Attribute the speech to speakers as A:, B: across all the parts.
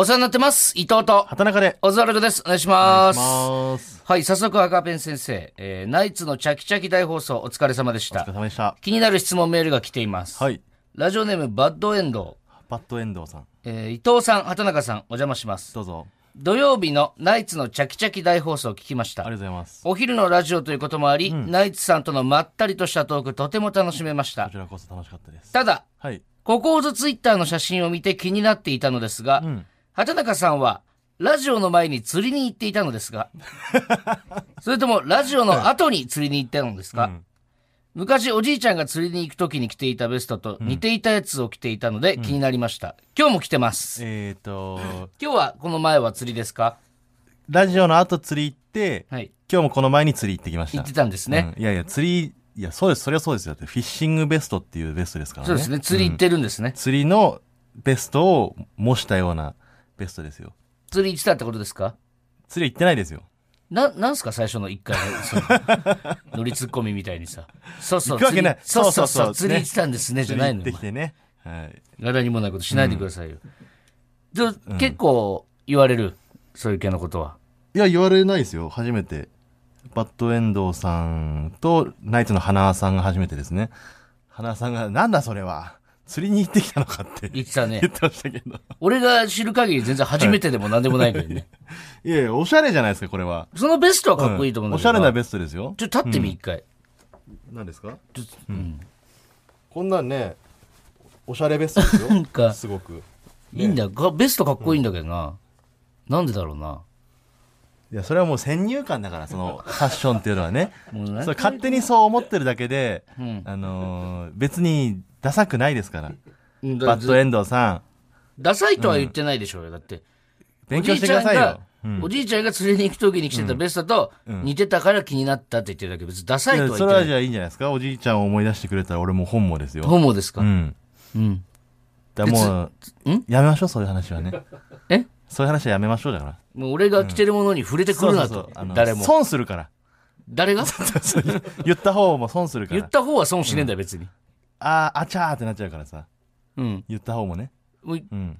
A: お世話になってます。伊藤と、
B: 畑中で。
A: オズワルドです。お願いします。
B: します。
A: はい、早速赤ペン先生、えーナイツのチャキチャキ大放送お疲れ様でした
B: お疲れ。様でした。
A: 気になる質問メールが来ています。
B: はい。
A: ラジオネームバッドエンド
B: パッドエンドウさん。
A: えー伊藤さん、畑中さん、お邪魔します。
B: どうぞ。
A: 土曜日のナイツのチャキチャキ大放送を聞きました
B: ありがとう。ございます。
A: お昼のラジオということもあり、ナイツさんとのまったりとしたトークとても楽しめました
B: こち。らこそ楽しかったです。
A: ただ、
B: はい。
A: ここずツイッターの写真を見て気になっていたのですが、
B: ん
A: 畑中さんは、ラジオの前に釣りに行っていたのですが、それともラジオの後に釣りに行ったのですか、
B: うん
A: 昔おじいちゃんが釣りに行く時に着ていたベストと似ていたやつを着ていたので気になりました。今日も着てます。
B: えっ、と、
A: 今日はこの前は釣りですか？
B: ラジオの後釣り行って、
A: はい。
B: 今日もこの前に釣り行ってきました。
A: 行ってたんですね。
B: うんいやいや、釣り、いや、そうです。それはそうですよ。だってフィッシングベストっていうベストですからね。
A: そうですね。釣り行ってるんですね。
B: 釣りのベストを模したようなベストですよ。
A: 釣り行ってたってことですか？
B: 釣り行ってないですよ。
A: な、なんすか？最初の一回の、その 乗りツッコミみたいにさ。そうそう。
B: 行くわけない
A: 釣りそうそうそう。釣り行ってたんですね、じゃないのよ
B: 釣り行ってき。てね。はい。
A: 柄にもないことしないでくださいよ。で結構言われる？そういう系のことは。
B: いや、言われないですよ。初めて。バッドエンドウさんとナイツの花輪さんが初めてですね。花輪さんが、なんだそれは。釣りに行ってきたのかって
A: 言ってたね
B: 言。ってましたけど。
A: 俺が知る限り全然初めてでも何でもないけどね。
B: いやいや、おしゃれじゃないですか、これは。
A: そのベストはかっこいいと思うんだけど。
B: おしゃれなベストですよ。
A: ちょっと立ってみ、一回。
B: 何ですか？
A: ちょっとうん
B: こんなんね、おしゃれベストですよ。
A: なんか
B: すごく。
A: いいんだよ。がベストかっこいいんだけどな。なんでだろうな。
B: いや、それはもう先入観だから、その、ファッションっていうのはね。
A: もうなん
B: それ勝手にそう思ってるだけで、
A: うん
B: あのー別にダサくないですから。
A: うんだ
B: バッドエンドウさん、
A: ダサいとは言ってないでしょうよ。だって。
B: 勉強してくださいよ。うん
A: おじいちゃんが釣りに行く時に着てたベストと似てたから気になったって言ってるだけ別にダサい
B: いや
A: とは言ってない。
B: それはじゃあいいんじゃないですか？おじいちゃんを思い出してくれたら俺も本望ですよ。
A: ホモですか？
B: うん。
A: うん。
B: だからもう、
A: ん？
B: やめましょう、そういう話はね。
A: え？
B: そういう話はやめましょうだから。
A: もう俺が着てるものに触れてくるなと誰も。
B: 損するから。
A: 誰が？
B: 言った方も損するから。
A: 言った方は損しねえんだよ、別に。
B: あー、あちゃーってなっちゃうからさ。
A: うん。
B: 言った方もね。
A: もう
B: うん。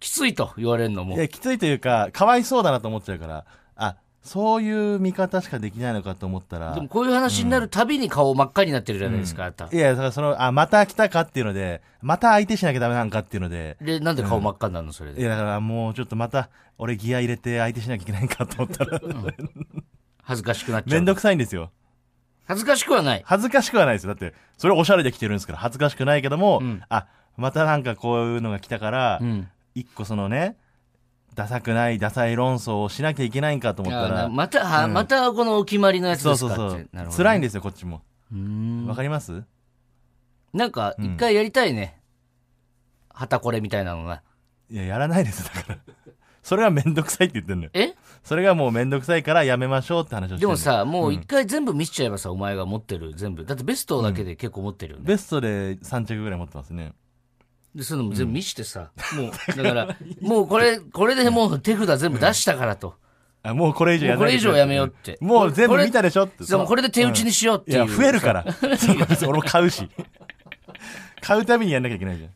A: きついと言われるのも
B: い。や、きついというか、かわいそうだなと思っちゃうから、あ、そういう見方しかできないのかと思ったら
A: で、もこういう話になるたびに顔真っ赤になってるじゃないですか、あなた
B: い。や、だからその、あ、また来たかっていうので、また相手しなきゃダメなんかっていうので、
A: で、なんで顔真っ赤になるの、それで？
B: いや、だからもうちょっとまた、俺ギア入れて相手しなきゃいけないんかと思ったら、
A: 恥ずかしくなっちゃう。
B: めんどくさいんですよ。
A: 恥ずかしくはない。
B: 恥ずかしくはないですよ。だって、それおしゃれで着てるんですから、恥ずかしくないけども、
A: うん
B: あ、またなんかこういうのが来たから
A: う、ん。
B: 一、個そのね、ダサくない、ダサい論争をしなきゃいけないんかと思ったら、
A: また、はまたこのお決まりのやつ
B: そう
A: ですか
B: そうそう
A: って。なるほどね
B: 辛いんですよ、こっちも。
A: うーん
B: わかります？
A: なんか、一回やりたいね。旗これみたいなのが。
B: いや、やらないです、だから。それはめんどくさいって言ってんのよ。
A: え？
B: それがもうめんどくさいからやめましょうって話をしてる
A: でもさ、もう一回全部見せちゃえばさ、お前が持ってる全部。だってベストだけで結構持ってるよね。
B: ベストで3着ぐらい持ってますね。
A: で、そういうのも全部見してさ、もう、だから、もうこれ、これでもう手札全部出したからと。
B: あ、もうこれ以上や
A: もうこれ以上やめようって
B: もう全部見たでしょって。
A: でもこれで手打ちにしようっていう。
B: いや、増えるから。そう俺も買うし。買うたびにやんなきゃいけないじ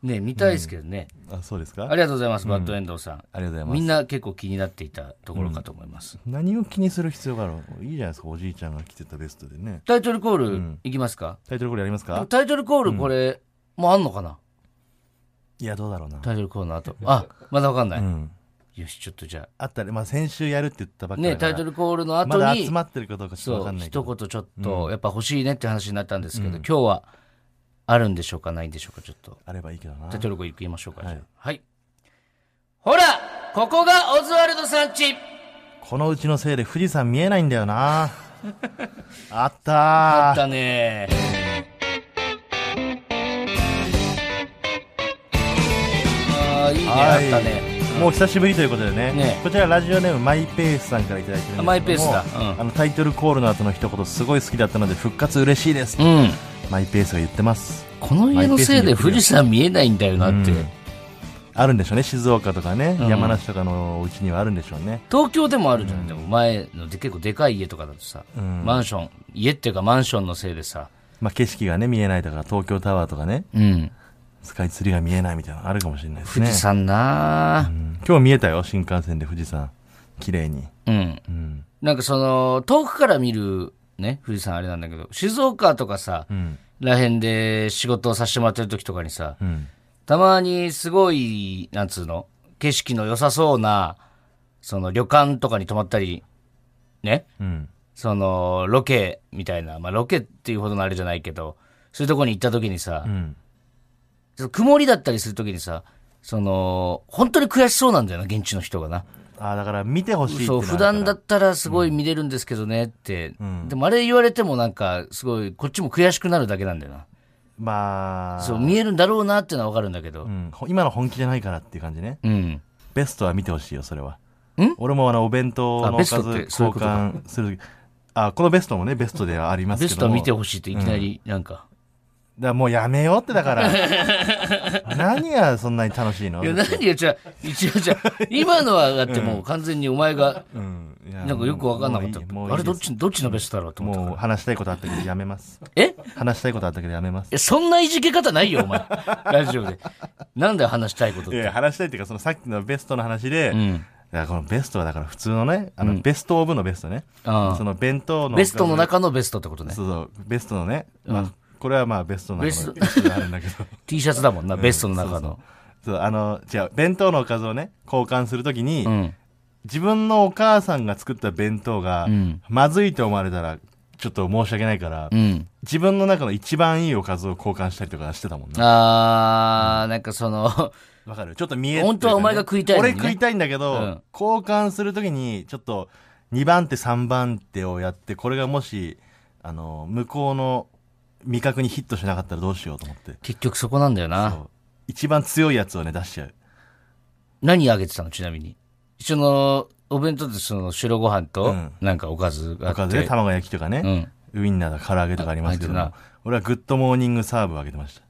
A: ね、見たいですけどね。
B: ゃん。あ、そうですか？
A: ありがとうございます、バッドエンドウさん。
B: ありがとうございます。
A: みんな結構気になっていたところかと思います。
B: 何を気にする必要がある？のいいじゃないですか、おじいちゃんが着てたベストでね。
A: タイトルコールいきますか、
B: タイトルコールやりますか？
A: タイトルコールこれ、もうあんのかな？い
B: や、どうだろうな。
A: タイトルコールの後。あ、まだわかんない。
B: うん。
A: よし、ちょっとじゃ
B: あったら、まあ先週やるって言ったばっ
A: あ。ね、
B: かりだから。
A: タイトルコールの後に、
B: まだ集まってるかどうかちょっとわ
A: そう、
B: かんないけど。
A: 一言ちょっと、やっぱ欲しいねって話になったんですけど、今日はあるんでしょうか、ないんでしょうか、ちょっと。
B: あればいいけどな
A: タイ。トルコ行きましょうか、
B: はい
A: じゃあはい。ほらここがオズワルドさんち
B: このうちのせいで富士山見えないんだよな。あったー。
A: あったねああ、いいね、
B: はい
A: あったね。
B: もう久しぶりということでね。
A: ね。
B: こちらラジオネームマイペースさんからいただいてるんですけども
A: マイペースだ。うん。
B: あのタイトルコールの後の一言すごい好きだったので復活嬉しいです、
A: うん。
B: マイペースが言ってます。
A: この家のせいで富士山見えないんだよなって。
B: うん。あるんでしょうね静岡とかね、
A: うん。
B: 山梨とかのお家にはあるんでしょうね。
A: 東京でもあるじゃん。でも前ので結構でかい家とかだとさ、
B: うん。
A: マンション、家っていうかマンションのせいでさ、
B: まあ景色がね見えないとか東京タワーとかね。
A: うん。
B: スカイツリーが見えないみたいなのあるかもしれないですね。
A: 富士山なぁ
B: うん今日見えたよ、新幹線で富士山。綺麗に。
A: うん。
B: うん。
A: なんかその、遠くから見る、ね、富士山あれなんだけど、静岡とかさ、
B: うん。
A: らへんで仕事をさせてもらってる時とかにさ、
B: うん。
A: たまにすごい、なんつうの、景色の良さそうな、その旅館とかに泊まったり、ね、
B: うん。
A: その、ロケみたいな、まあロケっていうほどのあれじゃないけど、そういうとこに行った時にさ、
B: うん。
A: 曇りだったりする時にさ、その、本当に悔しそうなんだよな、現地の人がな。
B: ああ、だから見てほしい
A: そう、普段だったらすごい見れるんですけどねって。
B: ん
A: でもあれ言われてもなんか、すごい、こっちも悔しくなるだけなんだよな。
B: まあ、
A: そう、見えるんだろうなってのはわかるんだけど
B: う。ん。ほ今の本気じゃないからっていう感じね。
A: うん。
B: ベストは見てほしいよ、それは。
A: ん？
B: 俺もあの、お弁当のおかず交換する時あ、このベストもね、ベストではありますけども。
A: ベストは見てほしいっていきなり、なんか。
B: だもうやめようってだから。何がそんなに楽しいの？
A: いや、何が、じゃあ、一応じゃあ今のはだってもう完全にお前が、
B: うん。
A: なんかよくわかんなかった。あれどっち、どっちのベストだろうと思った
B: もう。話したいことあったけどやめます。
A: え？
B: 話したいことあったけどやめます。
A: え、そんないじけ方ないよ、お前。ラジオで。なんだよ、話したいことって。
B: いや、話したいっていうか、そのさっきのベストの話で、い
A: うん。
B: やこのベストはだから普通のね、あの、ベストオブのベストね。
A: あ
B: その弁当の。
A: ベストの中のベストってことね。
B: そうそう、ベストのね。
A: うん
B: まあ、これはまあベストの中のベストであるんだけど。
A: T シャツだもんな、ベストの中の。
B: そう、あの、違う、弁当のおかずをね、交換するときに、
A: うん。
B: 自分のお母さんが作った弁当が、
A: うん。
B: まずいと思われたら、ちょっと申し訳ないから、
A: うん。
B: 自分の中の一番いいおかずを交換したりとかしてたもんな。
A: あー、なんかその、
B: わかる？ちょっと見え
A: 本当はお前が食いたいのにね
B: 俺食いたいんだけど、
A: うん
B: 交換するときに、ちょっと、2番手、3番手をやって、これがもし、あの、向こうの味覚にヒットしなかったらどうしようと思って。
A: 結局そこなんだよな。
B: そう一番強いやつをね、出しちゃう。
A: 何あげてたの？ちなみに。一緒の、お弁当でその白ご飯と
B: うん、
A: なんかおかずがあって。
B: おかずで卵焼きとかね、
A: うん。
B: ウインナーだ、唐揚げとかありますけど俺はグッドモーニングサーブをあげてました。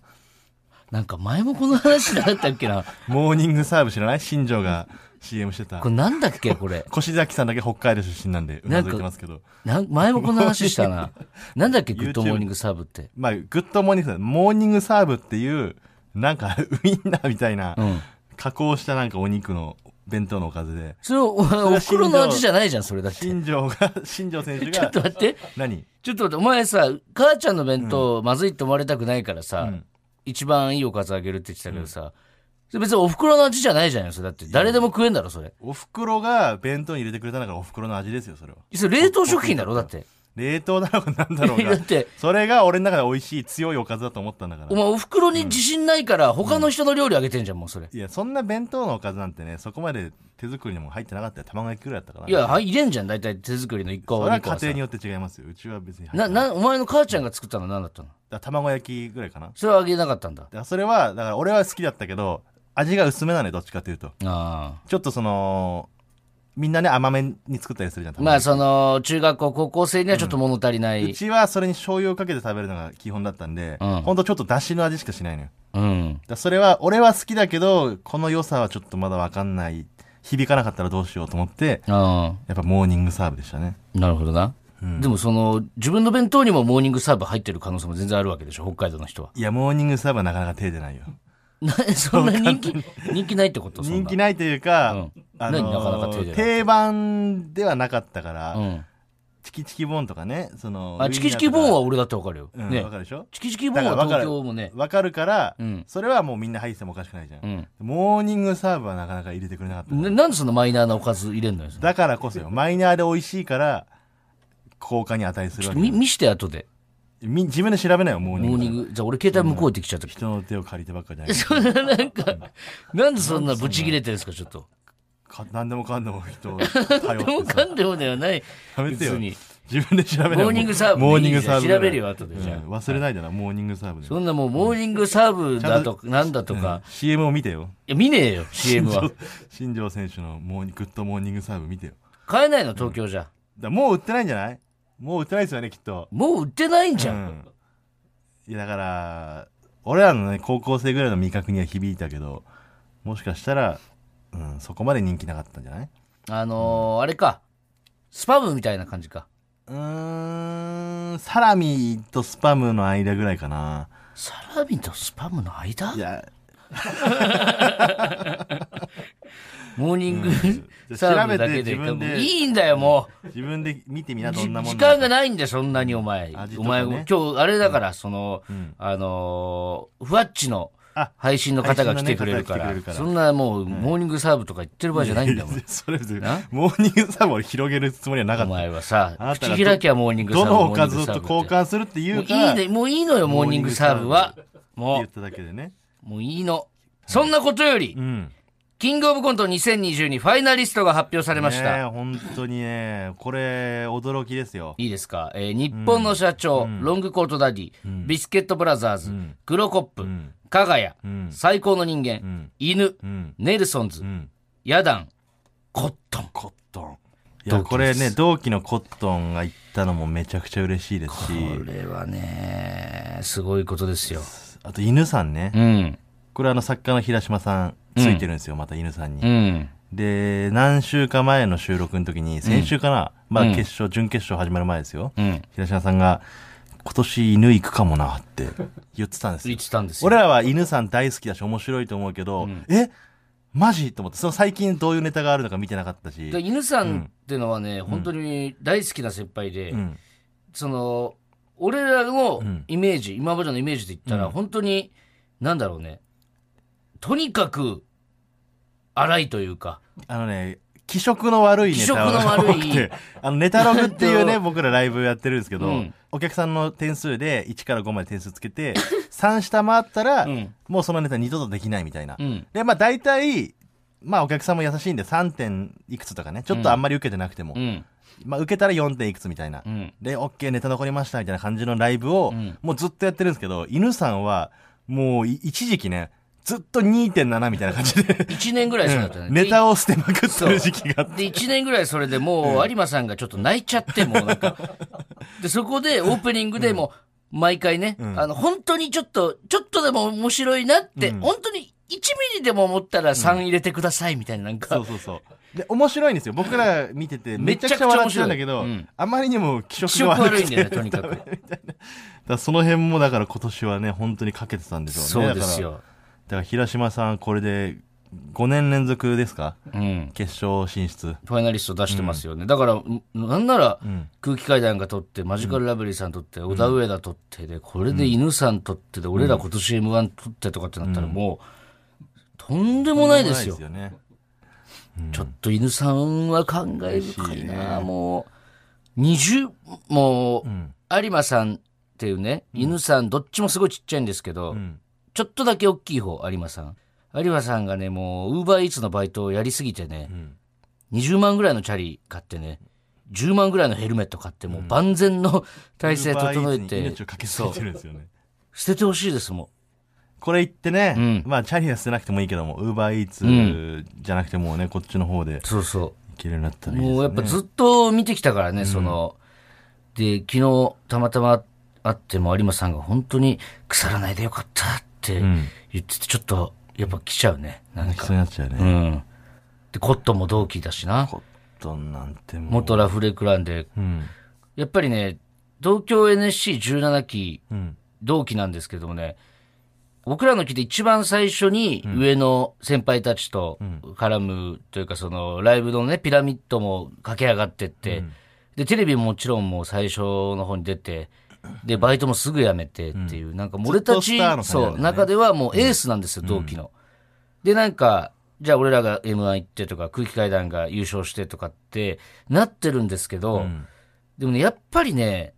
A: なんか前もこの話なかったっけな。
B: モーニングサーブ知らない？新庄が CM してた
A: こ。れなんだっけこれ？
B: 越崎さんだけ北海道出身なんで、うなずいてますけど。
A: なん前もこの話したな。なんだっけグッドモーニングサーブって？
B: まあ、グッドモーニングサーブ、モーニングサーブっていう、なんか、ウインナーみたいな、
A: うん。
B: 加工したなんかお肉の弁当のおかずで、
A: それお、お袋の味じゃないじゃん、それだって。
B: 新庄が、新庄選手
A: ちょっ
B: が、
A: と待って。
B: 何？
A: ちょっと待って、お前さ、母ちゃんの弁当、まずいって思われたくないからさ、
B: うん
A: 一番いいおかずあげるって言ってたけどさ、それ別にお袋の味じゃないじゃんよ、それだって。誰でも食えんだろ、それ。
B: お袋が弁当に入れてくれたんだからお袋の味ですよ、それは。
A: それ冷凍食品だろ、だって。
B: 冷凍だろうがなんだろうが
A: だっ。て、
B: それが俺の中で美味しい強いおかずだと思ったんだから。
A: お前お袋に自信ないから、他の人の料理あげてんじゃん、もうそれ。
B: いや、そんな弁当のおかずなんてね、そこまで手作りにも入ってなかったよ。卵焼きくらいだったから。
A: いや、はい入れんじゃん、大体手作りの1個
B: それは
A: 2個はさ
B: 家庭によって違いますよ。うちは別に
A: な、
B: ない。
A: な、お前の母ちゃんが作ったの何だったの？
B: だ卵焼きぐらいかな。だか
A: それはあげなかったんだ。
B: らそれは、だから俺は好きだったけど、味が薄めなのよ、どっちかというと。
A: あ
B: ちょっとその、みんなね、甘めに作ったりするじゃん。
A: あ。まあ、
B: 卵
A: その、中学校、高校生にはちょっと物足りない。
B: うちはそれに醤油をかけて食べるのが基本だったんで、
A: うん
B: ほんとちょっと出汁の味しかしないのよ。
A: うん。
B: だそれは、俺は好きだけど、この良さはちょっとまだわかんない。響かなかったらどうしようと思って、
A: あ
B: やっぱモーニングサーブでしたね。
A: あ。なるほどな。
B: うん
A: でもその、自分の弁当にもモーニングサーブ入ってる可能性も全然あるわけでしょ、北海道の人は。
B: いや、モーニングサーブはなかなか手出ないよ。
A: な そんな人気、人気ないってこと？
B: 人気ないというか、
A: うん
B: あのー
A: 何なか
B: 定番ではなかったから、
A: うん。
B: チキチキボーンとかね、その、
A: あ、チキチキボーンは
B: は、
A: 俺だってわかるよ。
B: うん、
A: ね
B: わ。かるでしょ？
A: チキチキボーンは東京もね。
B: わかるから、
A: うん。
B: それはもうみんな入っててもおかしくないじゃん。
A: うん。
B: モーニングサーブはなかなか入れてくれなかった。
A: ななんでそのマイナーなおかず入れんのよ。
B: だからこそよ、マイナーで美味しいから、交換に値するわけ
A: 見して後で。
B: み自分で調べないよ、モーニング。
A: モーニング。じゃあ俺携帯向こう行ってきちゃった。
B: 人の手を借りてばっかじゃない。
A: そんななんか、なんでそんなブチ切れてるんですか、ちょっと。
B: か何でもかんでも人を 頼
A: でも
B: ってさ。
A: かんでもではない。
B: やめてよ。自分で調べない。
A: モーニングサーブ
B: モーニングサーブ。
A: 調べるよ後でじゃ
B: 忘れないでな、モーニングサーブで。
A: そんなもうモーニングサーブだとか、なんだとか
B: うん。CM を見てよ。
A: いや、見ねえよ、CM は。
B: 新庄選手のモーニグッドモーニングサーブ見てよ。
A: 買えないの、東京じゃ。
B: だもう売ってないんじゃない？もう売ってないですよね、きっと。
A: もう売ってないんじゃ。
B: うんん。いや、だから、俺らのね、高校生ぐらいの味覚には響いたけど、もしかしたら、うん、そこまで人気なかったんじゃない？
A: あのー、あれか。スパムみたいな感じか。
B: うーん、サラミとスパムの間ぐらいかな。
A: サラミとスパムの間？
B: いや、
A: モーニング
B: うん
A: サーブだけで。いいんだよ、もう。
B: 自分で見てみな、ど
A: じ
B: んなもん
A: 時間がないんだよ、そんなにお前。お前、今日、あれだから、その、
B: ん
A: あのー、ふわっちの
B: あ
A: 配信の方が来てくれるから、そんなもう、モーニングサーブとか言ってる場合じゃないんだもん。
B: それモーニングサーブを広げるつもりはなかった。
A: 前はさ口開きはモーニングサーブ。
B: どのおかずと交換するって
A: い
B: うから、
A: いね、もういいのよ、モーニングサーブは。も
B: 言っただけでね。
A: う、もういいの。そんなことより
B: う、ん。
A: キングオブコント2022ファイナリストが発表されました。
B: ねえ本当にね、これ、驚きですよ。
A: いいですか、えー日本の社長、ロングコートダディ、ビスケットブラザーズ、クロコップ、
B: ん
A: 加賀谷、
B: ん
A: 最高の人間、
B: ん
A: 犬、
B: うん。
A: ネルソンズ、
B: うん。
A: ヤダン、コットン。
B: コットン。いや、これね、同期のコットンが行ったのもめちゃくちゃ嬉しいですし、
A: これはね、すごいことですよ。
B: あと犬さんね。
A: うん。
B: これあの作家の平島さんついてるんですよ、また犬さんに。
A: うん。
B: で、何週か前の収録の時に、先週かな、まあ決勝、準決勝始まる前ですよ。
A: うん。
B: 平島さんが、今年犬行くかもなって言ってたんですよ
A: 言っ。てたんですよ。
B: 俺らは犬さん大好きだし面白いと思うけど、え？マジ？と思って、その最近どういうネタがあるのか見てなかったし。
A: で犬さんっていうのはね、本当に大好きな先輩で、
B: うん。
A: その、俺らの
B: ん
A: イメージ、今までのイメージで言ったら、本当に、なんだろうね、とにかく、荒いというか、
B: あのね、気色の悪いネタが多くてあの、ネタログっていうね、僕らライブやってるんですけど、
A: うん
B: お客さんの点数で1から5まで点数つけて、3下回ったら、
A: うん
B: もうそのネタ二度とできないみたいな。
A: うん。
B: で、まあ大体、まあお客さんも優しいんで3点いくつとかね、ちょっとあんまり受けてなくても、
A: うん。
B: まあ受けたら4点いくつみたいな。
A: うん。
B: で、OK ネタ残りましたみたいな感じのライブを、
A: ん
B: もうずっとやってるんですけど、犬さんは、もうい一時期ね、ずっと2.7みたいな感じで、
A: 1年ぐらいそうだったね。
B: ネタを捨てまくってる時期があって。
A: で、1年ぐらいそれでもう、有馬さんがちょっと泣いちゃって、もうなんか。で、そこでオープニングでもう、毎回ね、あの、本当にちょっと、ちょっとでも面白いなって、本当に1ミリでも思ったら3入れてくださいみたいな、なんか
B: そう、そうそう。で、面白いんですよ。僕ら見てて、め
A: めちゃくちゃ
B: 笑ってるんだけど、
A: うん
B: あまりにも気色悪
A: いんだよね、とにかく。
B: だその辺もだから今年はね、本当にかけてたんでしょうね。
A: そうですよ。
B: だから。平島さん、これで5年連続ですか？
A: うん。
B: 決勝進出。
A: ファイナリスト出してますよね。だから、んなんなら、
B: ん
A: 空気階段が取って、マジカルラブリーさん取って、小田上田取って、で、これで犬さん取ってで、俺ら今年 M1 取ってとかってなったらもう、とんでもないですよ。
B: ですよね。
A: ちょっと犬さんは感慨深いな、もう、20、もう、
B: ん
A: 有馬さんっていうね、犬さん、どっちもすごいちっちゃいんですけど、
B: ん
A: ちょっとだけ大きい方、有馬さん。有馬さんがね、もう、ウーバーイーツのバイトをやりすぎてね、20万ぐらいのチャリ買ってね、10万ぐらいのヘルメット買って、もう万全の体制整え
B: Uber Eats に
A: て
B: 命、をかけすぎてるんですよね。
A: 捨ててほしいですも
B: これ言ってね、
A: うん
B: まあ、チャリは捨てなくてもいいけども、ウーバーイーツじゃなくてもうね、こっちの方で
A: ん。そうそう。
B: いけるようになったらいいですね。
A: もうやっぱずっと見てきたからね、その、で、昨日たまたま会っても有馬さんが本当に腐らないでよかったって
B: ん
A: 言ってて、ちょっとやっぱ来ちゃうね。なん
B: 泣きそうなっちゃうね。
A: うん。で、コットンも同期だしな。
B: コットンなんてもう。
A: 元ラフレクランで、
B: うん。
A: やっぱりね、東京 NSC17 期
B: うん。
A: 同期なんですけどもね、僕らの期で一番最初に上の先輩たちと絡むというか、そのライブのね、ピラミッドも駆け上がってって、で、テレビももちろんもう最初の方に出て、で、バイトもすぐ辞めてっていう、なんかもう俺たち、
B: ね
A: そう、中ではもうエースなんですよ、同期の。で、なんか、じゃあ俺らが M1 行ってとか、空気階段が優勝してとかってなってるんですけど、でもね、やっぱりね、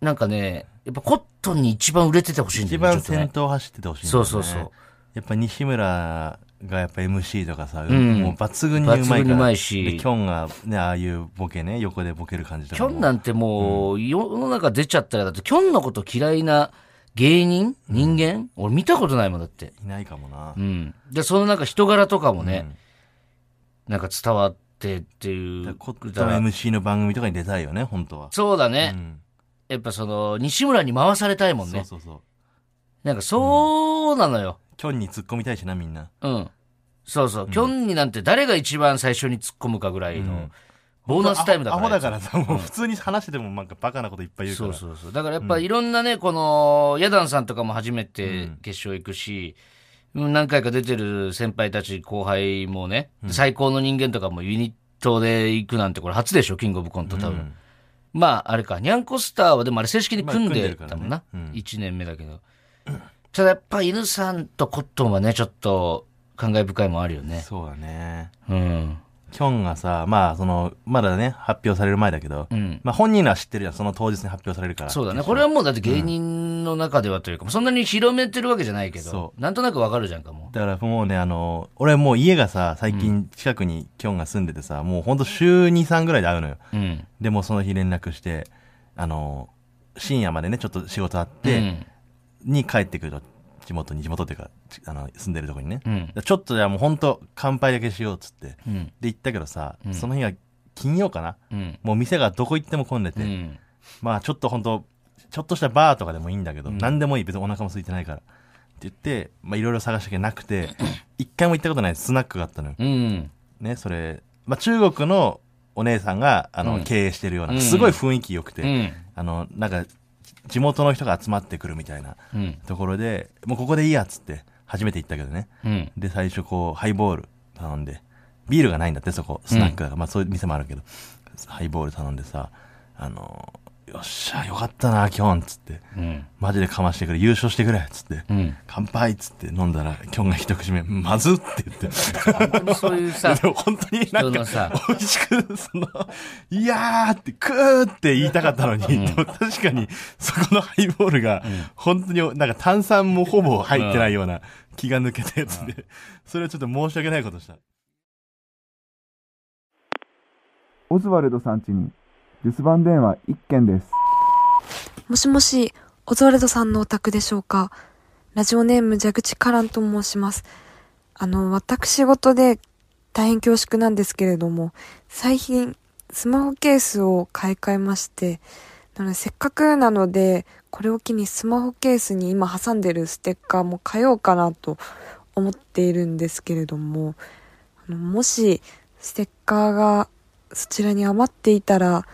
A: なんかね、やっぱコットンに一番売れててほしいんだ
B: 一
A: よね。
B: 番
A: ちょっとね
B: 先頭走っててほしいんだよね。
A: そうそうそう。
B: やっぱ西村がやっぱ MC とかさ、
A: ん
B: もう抜群にうまいから。
A: いし
B: で、キョンがね、ああいうボケね、横でボケる感じと
A: キ
B: かも。
A: ョンなんてもう、世の中出ちゃったら、だってキョンのこと嫌いな芸人人間、俺見たことないもんだって。
B: いないかもな
A: う。ん。で、そのなんか人柄とかもね、なんか伝わってっていう。
B: コットン MC の番組とかに出たいよね、本当は。
A: そうだね。
B: うん
A: やっぱその、西村に回されたいもんね。
B: そうそうそう。
A: なんかそうなのよ。
B: キョンに突っ込みたいしな、みんな。
A: うん。そうそう。キョンになんて誰が一番最初に突っ込むかぐらいのボーナスタイムだから。
B: アホだからさ、もう普通に話しててもなんかバカなこといっぱい言うから。
A: そうそうそう。だからやっぱいろんなね、この、ヤダンさんとかも初めて決勝行くし、うん何回か出てる先輩たち、後輩もね、最高の人間とかもユニットで行くなんてこれ初でしょ、キングオブコント多分。まあ、あれか、ニャンコスターはでもあれ正式に組んでたもんな。
B: まあ組んでるからねうん
A: 1年目だけど。ただやっぱ犬さんとコットンはね、ちょっと感慨深いもんあるよね。
B: そうだね。
A: うん。
B: キョンがさ、まあ、その、まだね、発表される前だけど、
A: うん。
B: まあ本人らは知ってるじゃん、その当日に発表されるから。
A: そうだね。これはもうだって芸人の中ではというか、そんなに広めてるわけじゃないけど
B: そ、
A: なんとなくわかるじゃんか、も
B: だからもうね、あの、俺もう家がさ、最近近くにキョンが住んでてさ、もうほんと週2、3ぐらいで会うのよ。
A: う。うん。
B: でもその日連絡して、あの、深夜までね、ちょっと仕事あっ
A: う
B: て、
A: ん。
B: に帰ってくると、地元に、地元っていうか、ちあの、住んでるとこにね。
A: うん。
B: ちょっとじゃあもうほんと乾杯だけしようっつって。
A: うん。
B: で行ったけどさ、
A: うん
B: その日が金曜かな？
A: うん。
B: もう店がどこ行っても混んでて、
A: うん。
B: まあちょっとほんと、ちょっとしたバーとかでもいいんだけど、
A: うん
B: 何でもいい、別にお腹も空いてないから。って言って、まあいろいろ探したけどなくて、一回も行ったことないスナックがあったのよ。
A: うん。
B: ね、それ、まあ中国のお姉さんが、あの、
A: うん
B: 経営してるような、
A: うん
B: すごい雰囲気良くて、
A: うん。
B: あの、なんか、地元の人が集まってくるみたいな
A: うん。
B: ところで、もうここでいいやっつって、初めて行ったけどね。
A: うん。
B: で、最初こう、ハイボール頼んで、ビールがないんだって、そこ、スナックだから、まあそういう店もあるけど、ハイボール頼んでさ、あの、よっしゃ、よかったな、キョン、つって、
A: うん。
B: マジでかましてくれ、優勝してくれ、つって、
A: うん。
B: 乾杯っつって飲んだら、キョンが一口目、まずって言って。
A: 本当にそういうさ、
B: 本当になんか、美味しく、その、いやーって、クーって言いたかったのに、でも確かに、そこのハイボールが、本当になんか炭酸もほぼ入ってないような気が抜けたやつで、それはちょっと申し訳ないことした。
C: オズワルドさん家に留守番電話1件です。
D: もしもし、オズワルドさんのお宅でしょうか？ラジオネーム蛇口カランと申します。あの、私事で大変恐縮なんですけれども、最近スマホケースを買い替えまして、なのでせっかくなので、これを機にスマホケースに今挟んでるステッカーも変えようかなと思っているんですけれども、あのもしステッカーがそちらに余っていたら、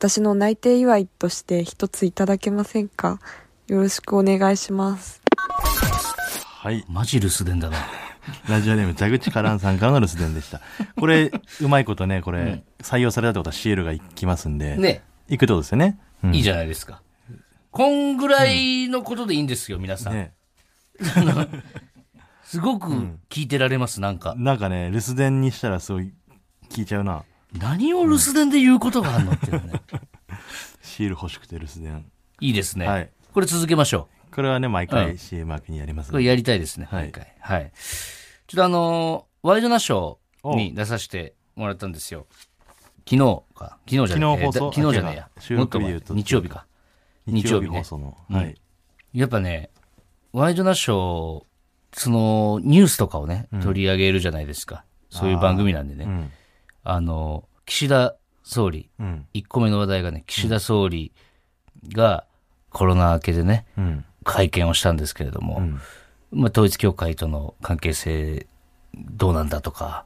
D: 私の内定祝いとして一ついただけませんか？よろしくお願いします。
B: はい。
A: マジ留守電だな。
B: ラジオネーム、蛇口カランさんからの留守電でした。これ、うまいことね、これ、採用されたってことはシールがいきますんで、
A: ね、
B: 行くってことですよね。うん
A: いいじゃないですか。こんぐらいのことでいいんですよ、皆さん。
B: ね。
A: すごく聞いてられます、なんか。
B: なんかね、留守電にしたらすごい聞いちゃうな。
A: 何を留守電で言うことがあるのっていうね。
B: シール欲しくて留守電。
A: いいですね。
B: はい
A: これ続けましょ
B: これはね、毎
A: う
B: 回
A: ん
B: CM 明けにやります
A: う。これやりたいですね、
B: はい
A: 毎回。はい。ちょっとあのーワイドナショーに出させてもらったんですよ。昨日か。昨日じゃない
B: 昨日放送？
A: えーだ昨日じゃないやもっと
B: 日で言うと
A: 日曜日か。日曜日ね
B: 放送の。
A: うん
B: はい。
A: やっぱね、ワイドナショー、その、ニュースとかをね、取り上げるじゃないですか。そういう番組なんでね。
B: うん。
A: あの、岸田総理、
B: うん。
A: 1個目の話題がね、岸田総理がコロナ明けでね、
B: うん。
A: 会見をしたんですけれども、
B: うん。
A: まあ、統一教会との関係性どうなんだとか、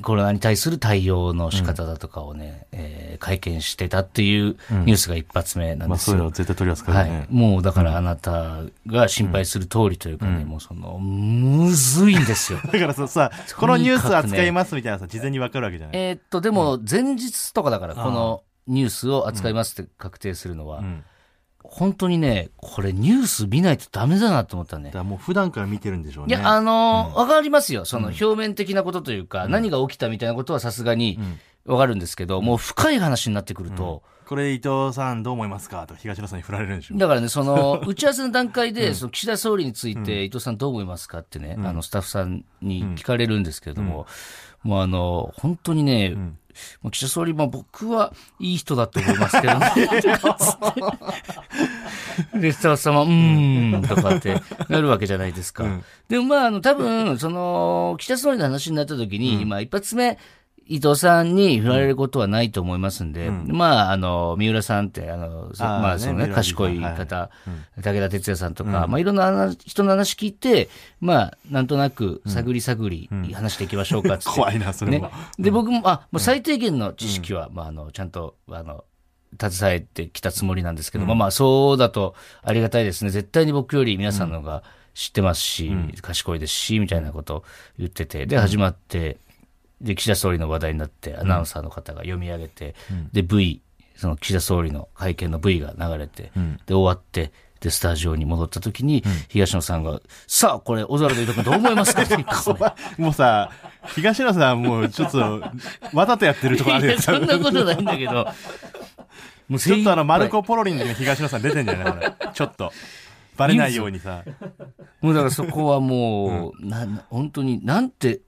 A: コロナに対する対応の仕方だとかをね、えー会見してたっていうニュースが一発目なん
B: まあ
A: ですよ。
B: そういうの絶対取り扱う
A: はい。もうだからあなたが心配する通りというかね、もうその、むずいんですよ。
B: だからさ、さ、このニュース扱いますみたいなさ、事前にわかるわけじゃない。
A: えーっと、でも前日とかだから、このニュースを扱いますって確定するのは、
B: うん。
A: 本当にね、これニュース見ないとダメだなと思ったね。
B: だか。らもう普段から見てるんでしょうね。
A: いや、あのーわかりますよ。その表面的なことというか、何が起きたみたいなことはさすがにわかるんですけど、もう深い話になってくると、
B: これ伊藤さんどう思いますか？と東野さんに振られるんでしょ。
A: だからね、その、打ち合わせの段階で、その岸田総理について、伊藤さんどう思いますかってね、あの、スタッフさんに聞かれるんですけれども、もうあの、本当にね、もう岸田総理、まあ僕はいい人だと思いますけどね。で、スタッフさんは、うーん、とかってなるわけじゃないですか。でもまあ、あの、多分、その、岸田総理の話になった時に、まあ一発目、伊藤さんに振られることはないと思いますんで、まあ、あの、三浦さんって、あの、そ
B: あー
A: まあ、そのね、賢い
B: はい。
A: 方、武田鉄矢さんとか、まあ、いろんな話人の話聞いて、まあ、なんとなく、探り探り、話していきましょうかっつって。
B: 怖いな、それ
A: ね。
B: も。。
A: で、僕も、あ、もう最低限の知識は、まあ、あの、ちゃんと、あの、携えてきたつもりなんですけども、まあ、そうだとありがたいですね。絶対に僕より皆さんの方が知ってますし、賢いですし、みたいなことを言ってて、で、始まって、で、岸田総理の話題になって、アナウンサーの方が読み上げて、で、V、その岸田総理の会見の V が流れて、で、終わって、で、スタジオに戻った時に、東野さんが、さあ、これ、小沢で言うとどう思いますか？って言っ。た
B: もうさ、東野さんもうちょっと、わざとやってるとこある
A: や、そんなことないんだけど、もう
B: ちょっとあの、マル
A: コ
B: コ・ポロリンの東野さん出てんじゃない？これ。ちょっと。バレないようにさ。
A: もうだからそこはもう、な、な本当に、なんて、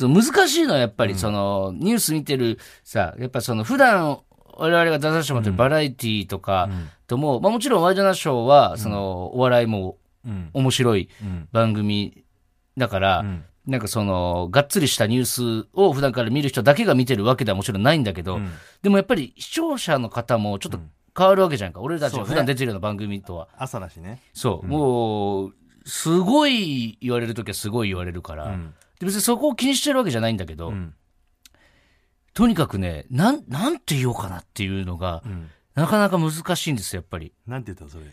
A: その難しいのはやっぱりその、ニュース見てるさ、やっぱその普段、我々が出させてもらってるバラエティとかとも、まあもちろんワイドナショーは、その、お笑いも
B: うん。
A: 面白い
B: うん。
A: 番組だから、
B: ん。
A: なんかその、がっつりしたニュースを普段から見る人だけが見てるわけではもちろんないんだけど、
B: ん。
A: でもやっぱり視聴者の方もちょっと変わるわけじゃんか。俺たちが普段出てるような番組とは。
B: 朝だしね。
A: そう、もう、すごい言われるときはすごい言われるから、
B: ん
A: で別にそこを気にしてるわけじゃないんだけど、
B: うん。
A: とにかくね、なん、なんて言おうかなっていうのが、
B: うん。
A: なかなか難しいんですよ、やっぱり。
B: なんて言ったのそれ？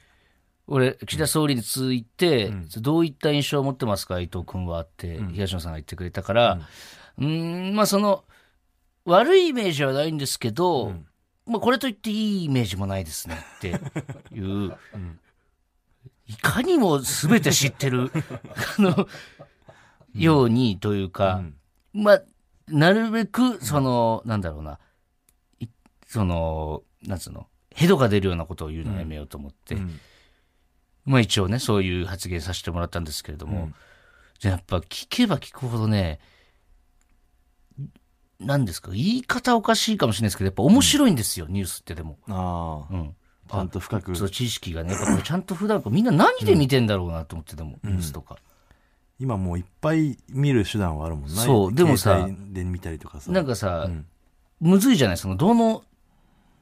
A: 俺、岸田総理について、
B: ん
A: どういった印象を持ってますか、伊藤君はって、東野さんが言ってくれたから、うーん、まあその、悪いイメージはないんですけど、まあこれといっていいイメージもないですねっていう、いかにも全て知ってる、あの、ようにというか、まあ、なるべく、その、なんだろうな、いその、なんつうの、ヘドが出るようなことを言うのはやめようと思って、
B: ん
A: まあ一応ね、そういう発言させてもらったんですけれども、じゃあやっぱ聞けば聞くほどね、なんですか、言い方おかしいかもしれないですけど、やっぱ面白いんですよ、ニュースってでも。
B: ああ。
A: うん。
B: ちゃんと深く。
A: そう、知識がね、やっぱちゃんと普段みんな何で見てんだろうなと思ってでも、ニュースとか。
B: 今もういっぱい見る手段はあるもんな。
A: そうでもさ
B: で見たりとかさ。
A: なんかさ、
B: うん
A: むずいじゃない？その、どの、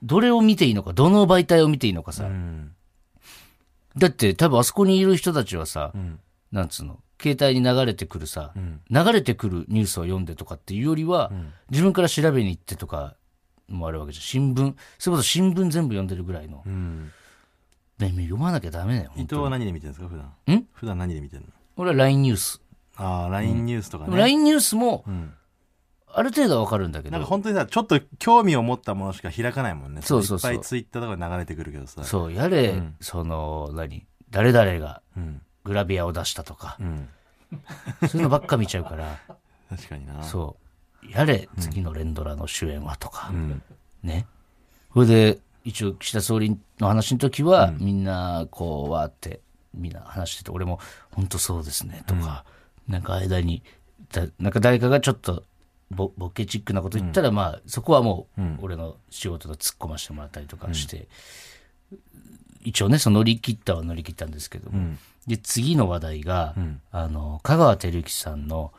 A: どれを見ていいのか、どの媒体を見ていいのかさ。
B: うん。
A: だって多分あそこにいる人たちはさ、
B: ん
A: なんつうの、携帯に流れてくるさ、
B: ん
A: 流れてくるニュースを読んでとかっていうよりは、自分から調べに行ってとかもあるわけじゃん。新聞、それこそ新聞全部読んでるぐらいの。
B: うん。
A: で読まなきゃダメだよ。
B: 伊藤は何で見てるんですか普段？
A: ん？
B: 普段何で見てるの？
A: 俺は LINE ニュース。
B: ああ、LINE ニュースとかね。
A: LINE ニュースも、
B: ん
A: ある程度はわかるんだけど、
B: なんか本当にさ、ちょっと興味を持ったものしか開かないもんね。
A: そうそうそう
B: いっぱいツイッターとかで流れてくるけどさ。
A: そう、やれ、その、何、誰々が
B: うん。
A: グラビアを出したとか
B: う、ん。
A: そういうのばっか見ちゃうから、
B: 確かにな。
A: そう、やれ、次の連ドラの主演はとか、
B: うん。
A: ね。それで、一応、岸田総理の話の時は、みんな、こう、わーって、みんな話してて、俺も、本当そうですね、とか、なんか間に、だなんか誰かがちょっと、ボボケチックなこと言ったら、まあ、そこはもう、俺の仕事で突っ込ませてもらったりとかして、一応ね、その乗り切ったは乗り切ったんですけども、で、次の話題が、あの、香川照之さんの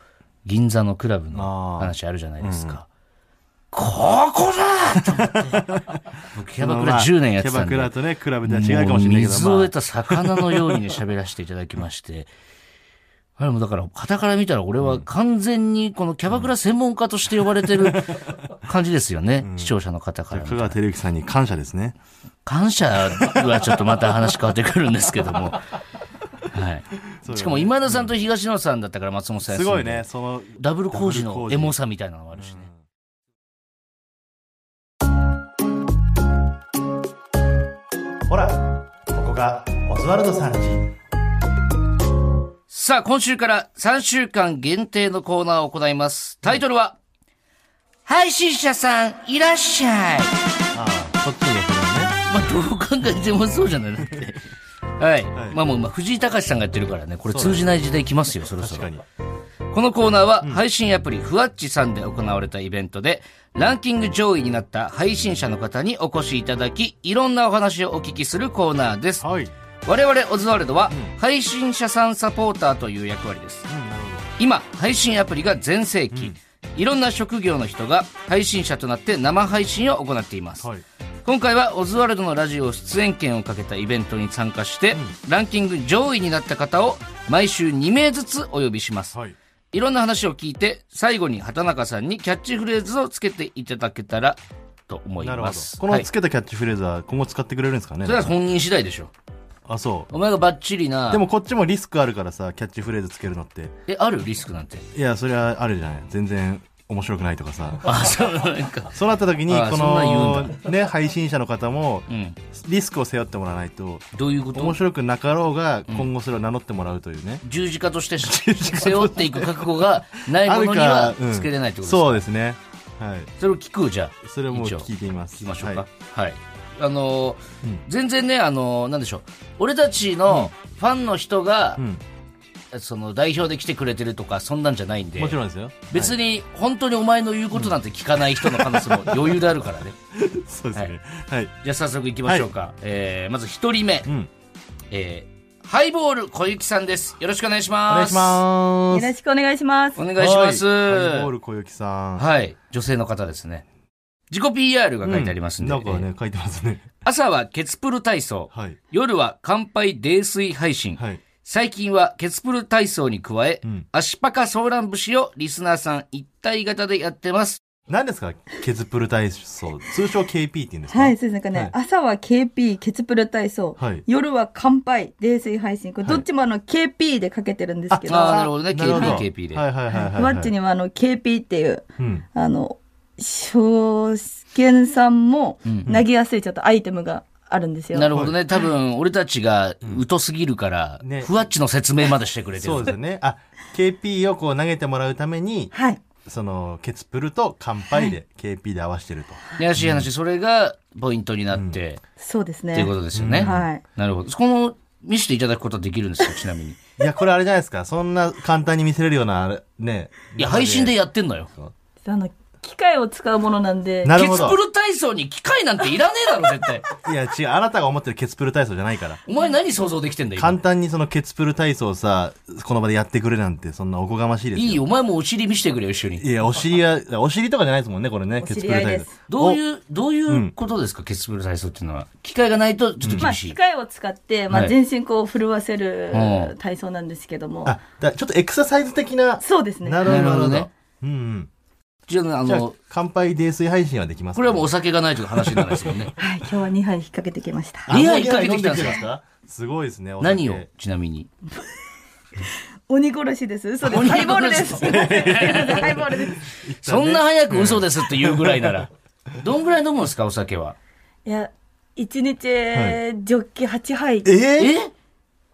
A: 銀座のクラブの話あるじゃないですか。ここだと思って。僕、キャバクラ10年やってたんで。
B: キャバクラとね、クラブでは違うかもしれないけど、まあ
A: 水を得た魚のようにね、喋らせていただきまして。あれもだから、傍から見たら俺は完全にこのキャバクラ専門家として呼ばれてる 感じですよね。視聴者の方から
B: 香川照之さんに感謝ですね。
A: 感謝はちょっとまた話変わってくるんですけども。はい。しかも今田さんと東野さんだったから松本さん
B: すごいね、その、
A: ダブル工事のエモさみたいなのもあるしね。
B: がオズワルドさんち。
A: さあ、今週から3週間限定のコーナーを行います。タイトルは、配信者さんいらっしゃい。
B: ああ、こっちに送る
A: まあ、どう考えてもそうじゃないだって。はい。
B: はい
A: まあもう、まあ、藤井隆さんがやってるからね、これ通じない時代来ますよ、そろ
B: のね。
A: そろ
B: 確か。に。
A: このコーナーは配信アプリふわっちさんで行われたイベントでランキング上位になった配信者の方にお越しいただきいろんなお話をお聞きするコーナーです
B: はい。うん、
A: 我々オズワルドは配信者さんサポーターという役割です
B: なるほ
A: 今配信アプリが全盛期、いろんな職業の人が配信者となって生配信を行っています。
B: はい。
A: 今回はオズワルドのラジオ出演権をかけたイベントに参加して、ランキング上位になった方を毎週2名ずつお呼びします。
B: はい。
A: いろんな話を聞いて、最後に畑中さんにキャッチフレーズをつけていただけたらと思い
B: なるほど
A: ます。。
B: このつけたキャッチフレーズは今後使ってくれるんですかね？
A: それは本人次第でしょ。
B: あ、そ
A: お前がバッチリな。
B: う。でも、こっちもリスクあるからさ、キャッチフレーズつけるのって。
A: え、あるリスクなんて？
B: いや、それはあるじゃない。全然面白くないとかさ。
A: あ、そう、なんか。
B: そうなった時に、こ
A: あそんな
B: ね、配信者の方も、
A: うん。
B: リスクを背負ってもらわないと、
A: どういうこと？
B: 面白くなかろうが、今後それを名乗ってもらうというね。
A: 十字架として 背負っていく覚悟がないものには
B: うん
A: つけれないってことですか、
B: そうですね。はい。
A: それを聞くじゃあ。
B: それをもう
A: 一応
B: 聞いてみます。
A: 聞きましょうか。
B: は
A: はい。あのー
B: うん
A: 全然ね、あのーなんでしょう。俺たちのファンの人が
B: い。う、ん。
A: その代表で来てくれてるとか、そんなんじゃないんで。
B: もちろんですよ。
A: 別に本当にお前の言うことなんて聞かない人の可能性も 余裕であるからね。
B: はいそうですね。はい。
A: じゃあ早速行きましょうか。えー、まず一人目。
B: うん。
A: えー、ハイボール小雪さんです。よろしくお願いし
B: お
A: ます。
B: 願いします。
E: よろしくお願いします
A: お。願いします。
B: はいハイボール小雪さん。
A: はい。女性の方ですね。自己 PR が書いてありますんで。
B: うなんか
A: えー
B: ね、書いてますね。
A: 朝はケツプル体操。
B: はい。
A: 夜は乾杯泥酔配信。
B: はい。
A: 最近はケツプル体操に加え、
B: うん
A: 足パカソーラン節をリスナーさん一体型でやってます。
B: 何ですか？ケツプル体操。通称 KP って言うんですか？
E: はい、そうですなんかね、
B: はい
E: 朝は KP、ケツプル体操。
B: はい
E: 夜は乾杯、泥酔配信。これ
B: はい
E: どっちもあの KP でかけてるんですけど、
A: ああ、なるほどね。
B: なるほど
A: KP、KP で。
B: はいはいはいはいはい。
E: ワッチにはあの KP っていう、
B: うん。
E: あの、証券さんも
A: うん
E: 投げやすいちょっとアイテムがあるんですよ。
A: なるほどね。多分、俺たちが疎すぎるから、
B: ね
A: ふわっちの説明までしてくれてる。
B: そうですよね。あ、KP をこう投げてもらうために、
E: はい。
B: その、ケツプルと乾杯で KP で合わせてると。
A: やらしい話、それがポイントになって、
E: そうですね。
A: っていうことですよね。
E: はい。
A: なるほど。この、見せていただくことはできるんですかちなみに。
B: いや、これあれじゃないですか。そんな簡単に見せれるような、あれね。
A: いや、配信でやってんのよ。
E: あの、機械を使うものなんで、
A: ケツ
B: なるほど
A: プル体操に機械なんていらねえだろ、絶対。
B: いや、違う。あなたが思ってるケツプル体操じゃないから。
A: お前何想像できてんだよ。
B: 簡単にそのケツプル体操をさ、この場でやってくれなんて、そんなおこがましいですよ。
A: いいよ、お前もお尻見せてくれよ、一緒に。
B: いや、お尻は、お尻とかじゃないですもんね、これね、
E: お
B: ケツ
E: 知り合いで
B: プル体操
E: す。
A: どういう、どういうことですか、ケツプル体操っていうのは？機械がないとちょっと
E: まあ、
A: 厳しい。
E: 機械を使って、まあ、
A: はい
E: 全身こう震わせる
A: うん
E: 体操なんですけども、
B: あ、だちょっとエクササイズ的な。
E: そうですね。
B: なるほど、なるほど。
A: なるほ
B: うんうん。
A: じゃあ、あの、、
B: 乾杯泥酔配信はできますか
A: これはもうお酒がないという話にならないですもんね。
E: はい、今日は2杯引っ掛けてきました。
B: あ
A: 二杯かけてきたんですか
B: すごいですね、
A: 何を、ちなみに？
E: 鬼殺しです。嘘です。
A: 鬼
E: ハイボールです。ハイボールです。
A: そんな早く嘘ですって言うぐらいなら。どんぐらい飲むんですか、お酒は？
E: いや、1日、ジョッキ8杯。
B: え？
A: え？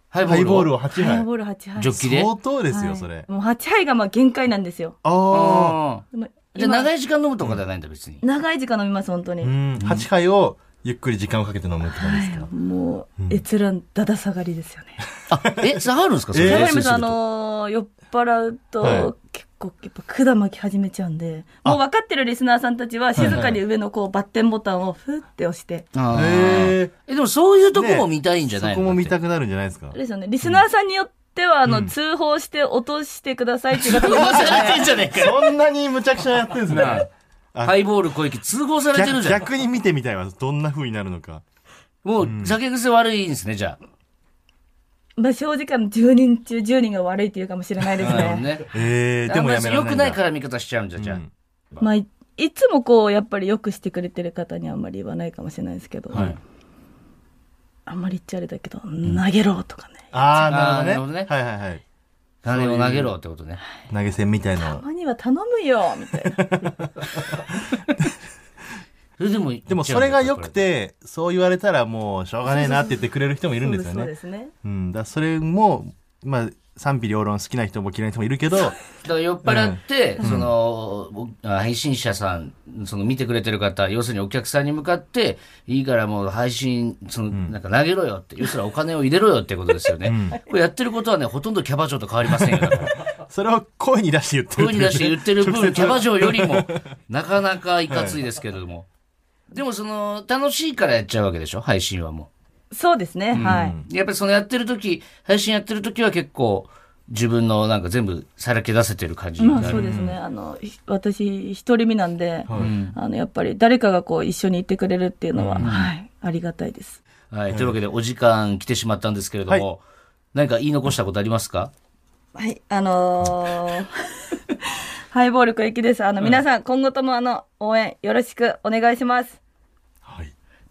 A: ハイ
B: ボール
A: を？
B: を8杯。
E: ハイボール8杯。
A: ジョッキで？
B: 相当ですよ、
E: はい
B: それ。
E: もう8杯がまあ限界なんですよ。
B: あ
A: あじゃ長い時間飲むとかじゃないんだ、別に。
E: 長い時間飲みます、本当に。
B: あ。うん。8杯をゆっくり時間をかけて飲むって感じですか？
E: もう、閲覧だだ下がりですよね。
A: あ、え、下がるんですか？それ
B: えー
E: 下がります。あのー酔っ払うと、
B: はい
E: 結構、やっぱ管巻き始めちゃうんで、もう分かってるリスナーさんたちは静かに上のこうバッテンボタンをふって押して、
A: あー
B: へ
A: え、でもそういうとこも見たいんじゃないの？
B: そこも見た
A: く
B: くなるんじゃないですか？
E: ですよね。リスナーさんによっては、あの、
B: うん
E: 通報して落としてくださいっていう方もいますよ
A: されてん
E: ね。
A: じゃねえかよ。
B: そんなにむちゃくちゃやってるんですね。あ
A: ハイボール小池通報されてる
B: 逆
A: じゃん。
B: 逆に見てみたいわ。どんな風になるのか。
A: もう、酒癖悪いんですね、じゃ
E: まあ正直あの10人中10人が悪いっていうかもしれないで
A: あ。
E: す
A: なるほど
E: ね。
A: ね。
B: えー、でもやめられ
A: 良くない
B: か
A: 絡み方しちゃうんじゃ、じゃあ。
E: まあい、いつもこう、やっぱりよくしてくれてる方にはあんまり言わないかもしれないですけど、
A: はい。
E: あんまり言っちゃあれだけど、投げろとかね。
B: ああ、なるほどね。はいはいはい。
A: 種を投げろってことね。
B: 投げ銭みたい
E: た
B: の。
E: まには頼むよみたいな。
A: それでも、
B: でもそれが良く、て、そう言われたらもうしょうがねえなって言ってくれる人もいるんですよね。
E: そうですね。
B: うん。だそれも、まあ、賛否両論好きな人も嫌いな人もいるけど、
A: だから酔っ払って、その、おあ配信者さん、その見てくれてる方、要するにお客さんに向かって、いいからもう配信、その、なんか投げろよって、要するにお金を入れろよってことですよね。これやってることはね、ほとんどキャバ嬢と変わりませんよ。
B: それを声に出して言ってる
A: 声に出して言ってる分、キャバ嬢よりも、なかなかいかついですけれども。でもその、楽しいからやっちゃうわけでしょ？配信はも
E: そうですね。はい。
A: う。やっぱりそのやってる時、配信やってる時は結構、自分のなんか全部さらけ出せてる感じに
E: まあ。そうですね。あの、ひ私、一人身なんで、
A: うん
E: あの、やっぱり誰かがこう一緒にいてくれるっていうのは、はい、ありがたいです。
A: はい。というわけで、お時間来てしまったんですけれども、何か言い残したことありますか？
E: はい、あのー ハイボール小雪です。あの、皆さん、今後ともあの、応援よろしくお願いします。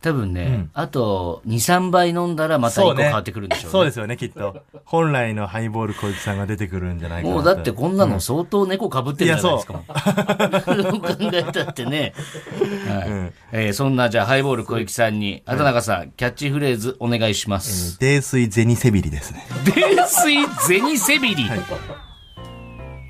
B: はい。
A: 多分ね、あと2、3杯飲んだらまた1個変わってくるんでしょうね。
B: そうですよね、きっと。本来のハイボール小雪さんが出てくるんじゃないかな
A: もうだってこんなの相当猫被ってるじゃないですか。どう考えたってね。はい
B: ん
A: えーそんなじゃあハイボール小雪さんに、畑中さん、キャッチフレーズお願いします。
B: 泥酔銭セビリですね。
A: 泥酔銭セビリ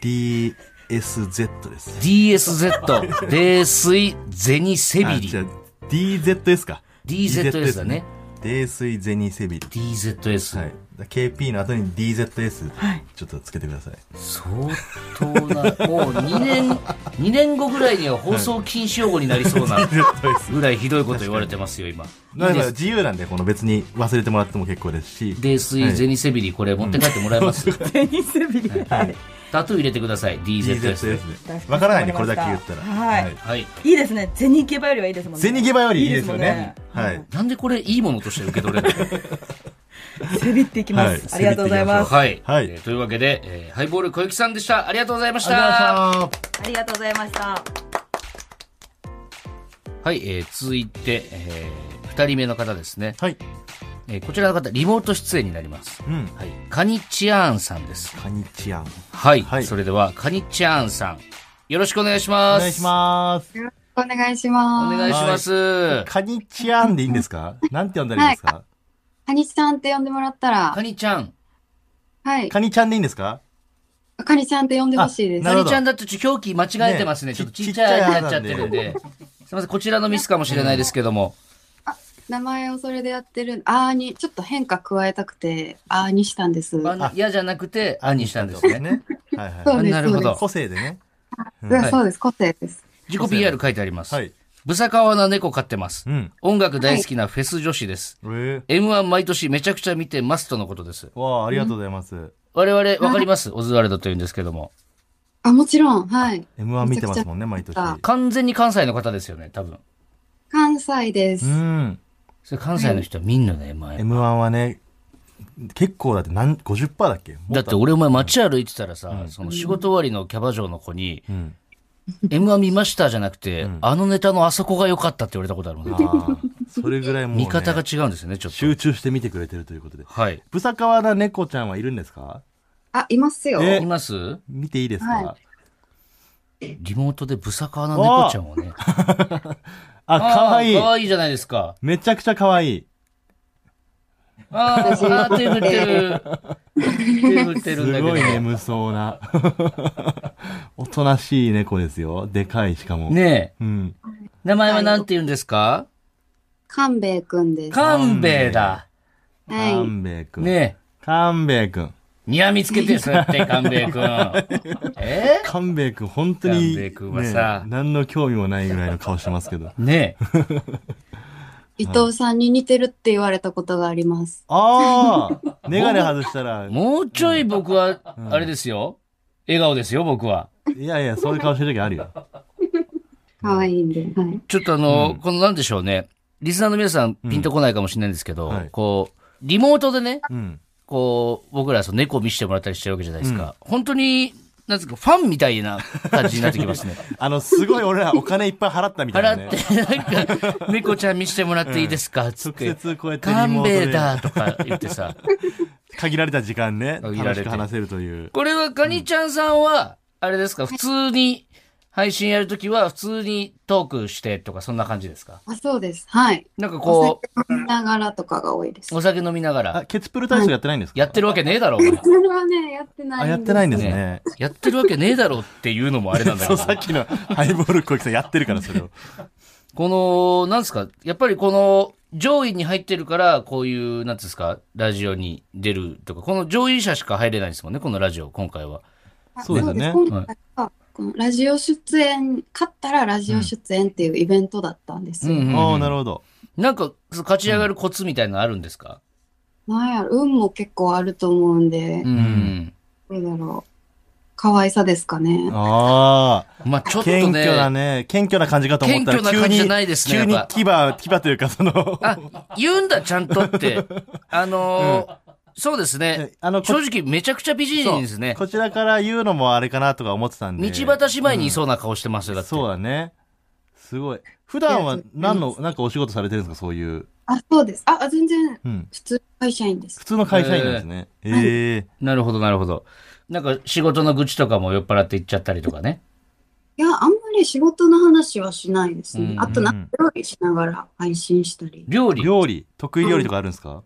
B: ？DSZ ですね。
A: DSZ、泥酔銭セビリ
B: DZS か。
A: DZS だね。
B: 泥酔銭セビリ。
A: DZS。
B: はい。だ KP の後に DZS、ちょっとつけてください。
A: 相当な、もう2年、2年後ぐらいには放送禁止用語になりそうな。ぐらいひどいこと言われてますよ、今。
B: だから
A: いいです。
B: 自由なんで、この別に忘れてもらっても結構ですし。
A: 泥酔銭セビリ、これ持って帰ってもらえます？
E: テニスビリ。はい。
A: タトゥー入れてください、DZS。
B: わからないね、これだけ言ったら。
E: はい
A: はい。
E: いいですね。銭ゲバよりはいいですもんね。
B: 銭ゲバよりいいですよねはい。
A: なんでこれいいものとして受け取れない
E: せび っていきます。
B: はい
E: ありがとうございます。
A: はい。
B: はい
A: えーというわけで、えーハイボール小雪さんでした。ありがとうございました。
B: あ
E: ありがとうございました。
A: はい、えー続いて、えー二人目の方ですね。
B: はい。
A: えーこちらの方、リモート出演になります。
B: うん。
A: はい。カニチアーンさんです。
B: カニチアン。
A: はい。
B: はい
A: それでは、カニチアーンさん。よろしくお願いし
B: お
A: ます。
B: 願いします。
F: お願いします。
A: お願いします。
B: カニチアンでいいんですか？なんて呼んだらいいですか？
F: カニさんって呼んでもらったら
A: カ、ニちゃん。
F: はい。
B: カニちゃんでいいんですか？
F: カニちゃんって呼んでほしいです
B: なるほど
A: カニちゃんだとちょっと表記間違えてますね。
B: ね
A: ちょっとちっちゃいになっちゃってるんで。すみません、こちらのミスかもしれないですけども。
F: 名前をそれでやってる、あーに、ちょっと変化加えたくて、あーにしたんです。
A: あの嫌じゃなくて、あにしたんですね。
B: ね。はい
F: そう
B: はい。
F: です。
A: なるほど
B: 個性でね。
F: そうです。個性です。
A: 自己 PR 書いてあります。
B: はい。
A: ブサカワな猫飼ってます。
B: うん。
A: 音楽大好きなフェス女子です。
B: え
A: M1 毎年めちゃくちゃ見てますとのことです。
B: ー、わあ、ありがとうございます。
A: 我々わかります？オズワルドというんですけども。
F: あ、もちろん、はい。
B: M1 見てますもんね、毎年。
F: あ
A: 完全に関西の方ですよね、多分。
F: 関西です。
B: うん。
A: それ関西の人は見んのね、前。
B: M1 はね、結構だって何、50%だっけ？
A: だって俺お前街歩いてたらさ、その仕事終わりのキャバ嬢の子に、
B: うん。
A: M1 見ましたじゃなくて、
B: ん
A: あのネタのあそこが良かったって言われたことあるもんね。
B: ああ、それぐらいもう、ね、
A: 見方が違うんですよね、ちょっと。
B: 集中して見てくれてるということで。
A: はい。
B: ブサカワな猫ちゃんはいるんですか？
F: あ、いますよ。
B: え
A: います？
B: 見ていいですか、
F: は
A: リモートでブサカワな猫ちゃんをね。
B: あ、かわいい
A: か。わいいじゃないですか。
B: めちゃくちゃかわいい。
A: あーあー、手振ってる。手振ってるんだけど。
B: すごい眠そうな。おとなしい猫ですよ。でかいしかも。
A: ねえ。
B: うん。
A: 名前は何て言うんですか？
F: 勘兵衛くんです。
A: 勘兵衛だ。
F: はい。
B: 勘兵衛くん。
A: ね
B: 勘兵衛くん。
A: え。にゃみつけて、そうやって、勘兵衛くん。え？
B: 勘兵衛くん、本当に、
A: 勘兵衛くんはさ
B: ね何の興味もないぐらいの顔してますけど。
A: ねえ。
F: 伊藤さんに似てるって言われたことがあります。
B: ああメガネ外したら、
A: もうちょい僕は、あれですよ。笑顔ですよ、僕は。
B: いやいや、そういう顔してる時あるよ。
F: 可愛いんで、はい。
A: ちょっとあの、このなんでしょうね。リスナーの皆さんピンとこないかもしれないんですけど、
B: はい
A: こう、リモートでね、
B: うん。
A: こう、僕らその猫を見せてもらったりしてるわけじゃないですか。本当に、なんですか、ファンみたいな感じになってきますね。
B: あの、すごい俺らお金いっぱい払ったみたいなね。
A: 払って、なんか、猫ちゃん見せてもらっていいですか？つっ
B: 直
A: て。
B: 接こうやってリモー
A: だとか言ってさ。
B: 限られた時間ね、
A: 限られて
B: 楽しく話せるという。
A: これはカニちゃんさんは、あれですか、普通に配信やるときは普通にトークしてとかそんな感じですか？
F: あ、そうです。はい。
A: なんか
F: お
A: こ
F: 酒飲みながらとかが多いです
A: う、。お酒飲みなが
B: あ、
A: ら、
B: ケツプル体操やってないんですか？
A: やってるわけねえだろ、お前
F: それはね、やってない
B: あ、やってないんです
A: ね
B: ね。
A: やってるわけねえだろっていうのもあれなんだ
B: そう、
A: けど。
B: さっきのハイボール小木さんやってるから、それを。
A: この、なんですか、やっぱりこの、上位に入ってるから、こういう、なんていうんですか、ラジオに出るとか、この上位者しか入れないんですもんね、このラジオ、今回は。
B: そうですよね
F: 今回はこのラジオ出演、勝ったらラジオ出演っていうイベントだったんですよ。
A: うんうん
B: ああ、なるほど。
A: なんか、そう勝ち上がるコツみたいなのあるんですか？
F: なんやろ、運も結構あると思うんで
A: う、ん。
F: どれだろう。可愛さですかね。
B: あ
A: まあちょ
B: あ。
A: っとね。
B: 謙虚なね、謙虚な感じかと思ったら、急に、
A: 謙虚な感じじゃないですね
B: 急に牙、牙というか、その、
A: あ、言うんだ、ちゃんとって。あのーそうですね。
B: あの、こ
A: 正直めちゃくちゃ美人ですね。
B: こちらから言うのもあれかなとか思ってたんで。
A: 道端姉妹にいそうな顔してますよ、だって。
B: そうだね。すごい。普段は何の、なんかお仕事されてるんですかそういう。
F: あ、そうです。あ、あ全然、
B: うん。
F: 普通会社員です
B: 普。通の会社員なんですね。ええ
A: なるほど、なるほど。なんか仕事の愚痴とかも酔っ払って言っちゃったりとかね。
F: いや、あんまり仕事の話はしないですね。
A: うん
F: あと、なんか料理しながら配信したり。
A: 料理。
B: 料理、得意料理とかあるんですか？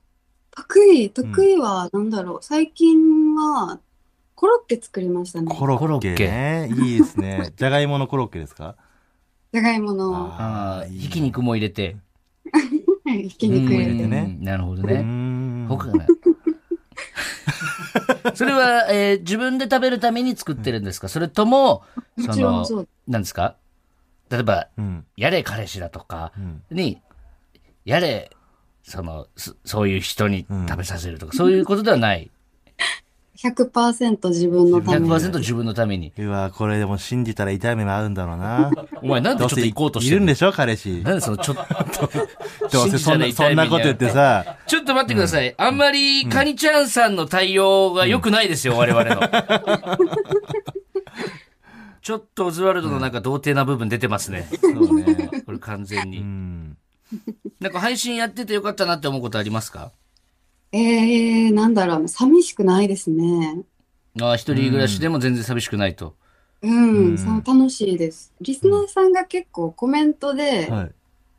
F: 得意、得意は、なんだろう。最近は、コロッケ作りましたね。
B: コロッケね。いいですね。じゃがいものコロッケですか？
F: じゃがいもの、
A: ああ、
B: いい
A: ひき肉も入れて。
F: ひき肉入れて
A: うん
F: ね。
A: なるほどね。
B: ん。
A: 他がない。それは、えー自分で食べるために作ってるんですか？それとも、
F: も
A: その
F: ちろんそう、
A: なんですか？例えば、
B: うん。
A: やれ彼氏だとか
B: うん。
A: に、やれ、その、そそういう人に食べさせるとか、そういうことではない。
F: 100%自分のために。
A: 100%自分のために。
B: うわ、これでも信じたら痛い目もあるんだろうな。
A: お前なんでちょっと行こうとして
B: いるんでしょ彼氏。
A: なんでそのちょっと、
B: どうせそんな、そんなこと言ってさ、
A: ちょっと待ってください。あんまり、カニちゃんさんの対応が良くないですよ、我々の。ちょっとオズワルドのなんか童貞な部分出てますね。
B: そうね。
A: これ完全
B: う
A: に。
B: ん。
A: なんか配信やっててよかったなって思うことありますか？
F: えー、なんだろう。寂しくないですね。
A: ああ、一人暮らしでも全然寂しくないと。
F: うん、
B: うん
F: そう楽しいです。リスナーさんが結構コメントで
B: はい。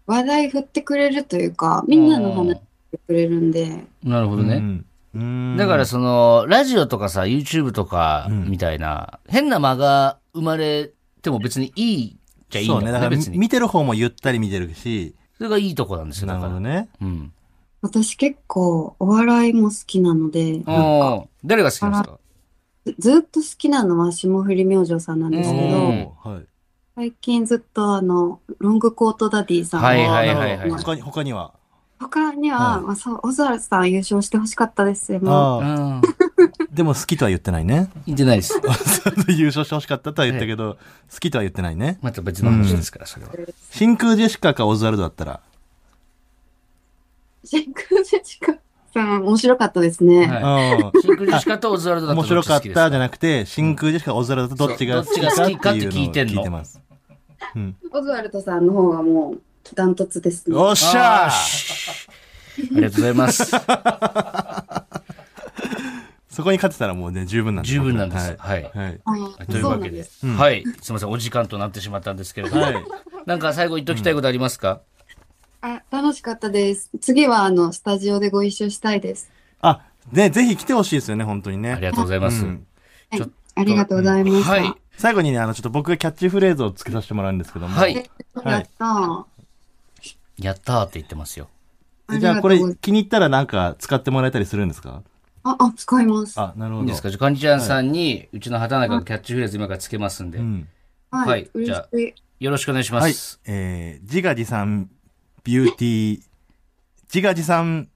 F: 話題振ってくれるというか、みんなの話してくれるんで、
A: なるほどね。
B: うんうん。
A: だからその、ラジオとかさ、YouTube とか
B: うん
A: みたいな、変な間が生まれても別にいいじゃいいん
B: そうね。だから。見てる方もゆったり見てるし、
A: それがいいとこなんですよ、
B: な
A: だから。
B: るほどね。
A: うん。
F: 私結構お笑いも好きなので、
A: ああ、誰が好きなんですか？
F: ずずっと好きなのは霜降り明星さんなんですけ
A: うん
F: ど、
B: はい。
F: 最近ずっとあの、ロングコートダディさん
A: はい
F: の
A: はいはいはい
B: 他に、他には？
F: 他には、
B: はい
F: まあ、そう、オズワルドさん優勝してほしかったですよ。もう
B: ああ。
A: うん。
B: でも好きとは言ってないね。
A: 言ってないです。
B: 優勝してほしかったとは言ったけど、好きとは言ってないね。
A: また別の話ですから、それは。
B: 真空ジェシカかオズワルドだったら。
F: 真空ジェシカさん面白かったですね。
A: はい
B: うん
A: シンクルジェシカとオズワルドだと
B: 面白かったじゃ
A: な
B: なくて、真空ジェシカ、オズワルドとどっちが好きか
A: って
B: っていうのを聞いてます。うん。
F: オズワルドさんの方がもう、ダントツですね。
B: おっしゃー
A: ありがとうございます。
B: そこに勝てたらもうね、十分なんです
A: 十分なんです。
B: はい。
A: はい。
B: はい。
F: あ
A: というわけではい。すみません。お時間となってしまったんですけれども。
B: はい。
A: なんか最後言っときたいことありますか？
F: あ、楽しかったです。次はあの、スタジオでご一緒したいです。
B: あ、ね、ぜひ来てほしいですよね、本当にね。
A: ありがとうございます。
B: うん
F: はい
A: ちょっ。
F: ありがとうございました。
A: はい。
B: 最後にね、あの、ちょっと僕がキャッチフレーズをつけさせてもらうんですけども。
A: はい。
F: やった？
A: やったーって言ってますよ。
F: ー。
B: じゃあこれ気に入ったらなんか使ってもらえたりするんですか？
F: あ、あ、使います。
B: あ、なるほど。
A: いいですか？じゃあ、かんちゃんさんに、うちの畑中がキャッチフレーズ今からつけますんで
B: う、ん。
F: は
A: はい
F: い。嬉しい。
A: よろしくお願いしま
B: はい
A: す。。
B: えー、自画自賛ビューティー、自画自賛、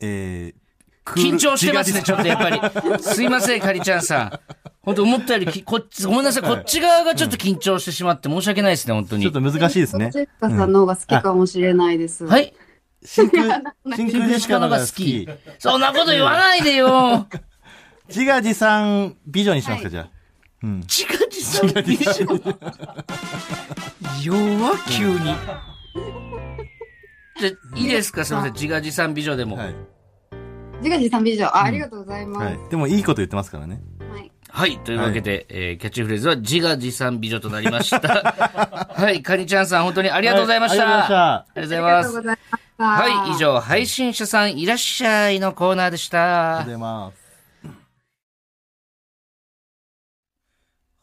B: えー、
A: 緊張してますね、ちょっとやっぱり。すいません、かりちゃんさん。本当思ったよりき、こっち、ごめんなさい、こっち側がちょっと緊張してしまって申し訳ないですね、本当に
B: ちょっ。と難しいですね
F: ジ。ェシカさんの方が好きかもしれないです。
A: はい。
B: 真空、真空ジェシカの方が好き。
A: そんなこと言わないでよ。
B: 自画自賛美女にしますか、じゃあ。うん。
A: 自画自賛美女？弱、急に。じゃあ、いいですか？すいません、自画自賛美女でも。
B: はい。
F: 自画自賛美女。あ、ありがとうございます。
B: はい。でもいいこと言ってますからね。
F: はい。
A: はい。というわけで、えーキャッチフレーズは自画自賛美女となりました。はい。かにちゃんさん、本当にありがとうございました。
B: はいありがとうございました
A: ありがとうございます。
F: ありがとうござい。
A: はい。以上、配信者さんいらっしゃいのコーナーでした。
B: ありがとうございます。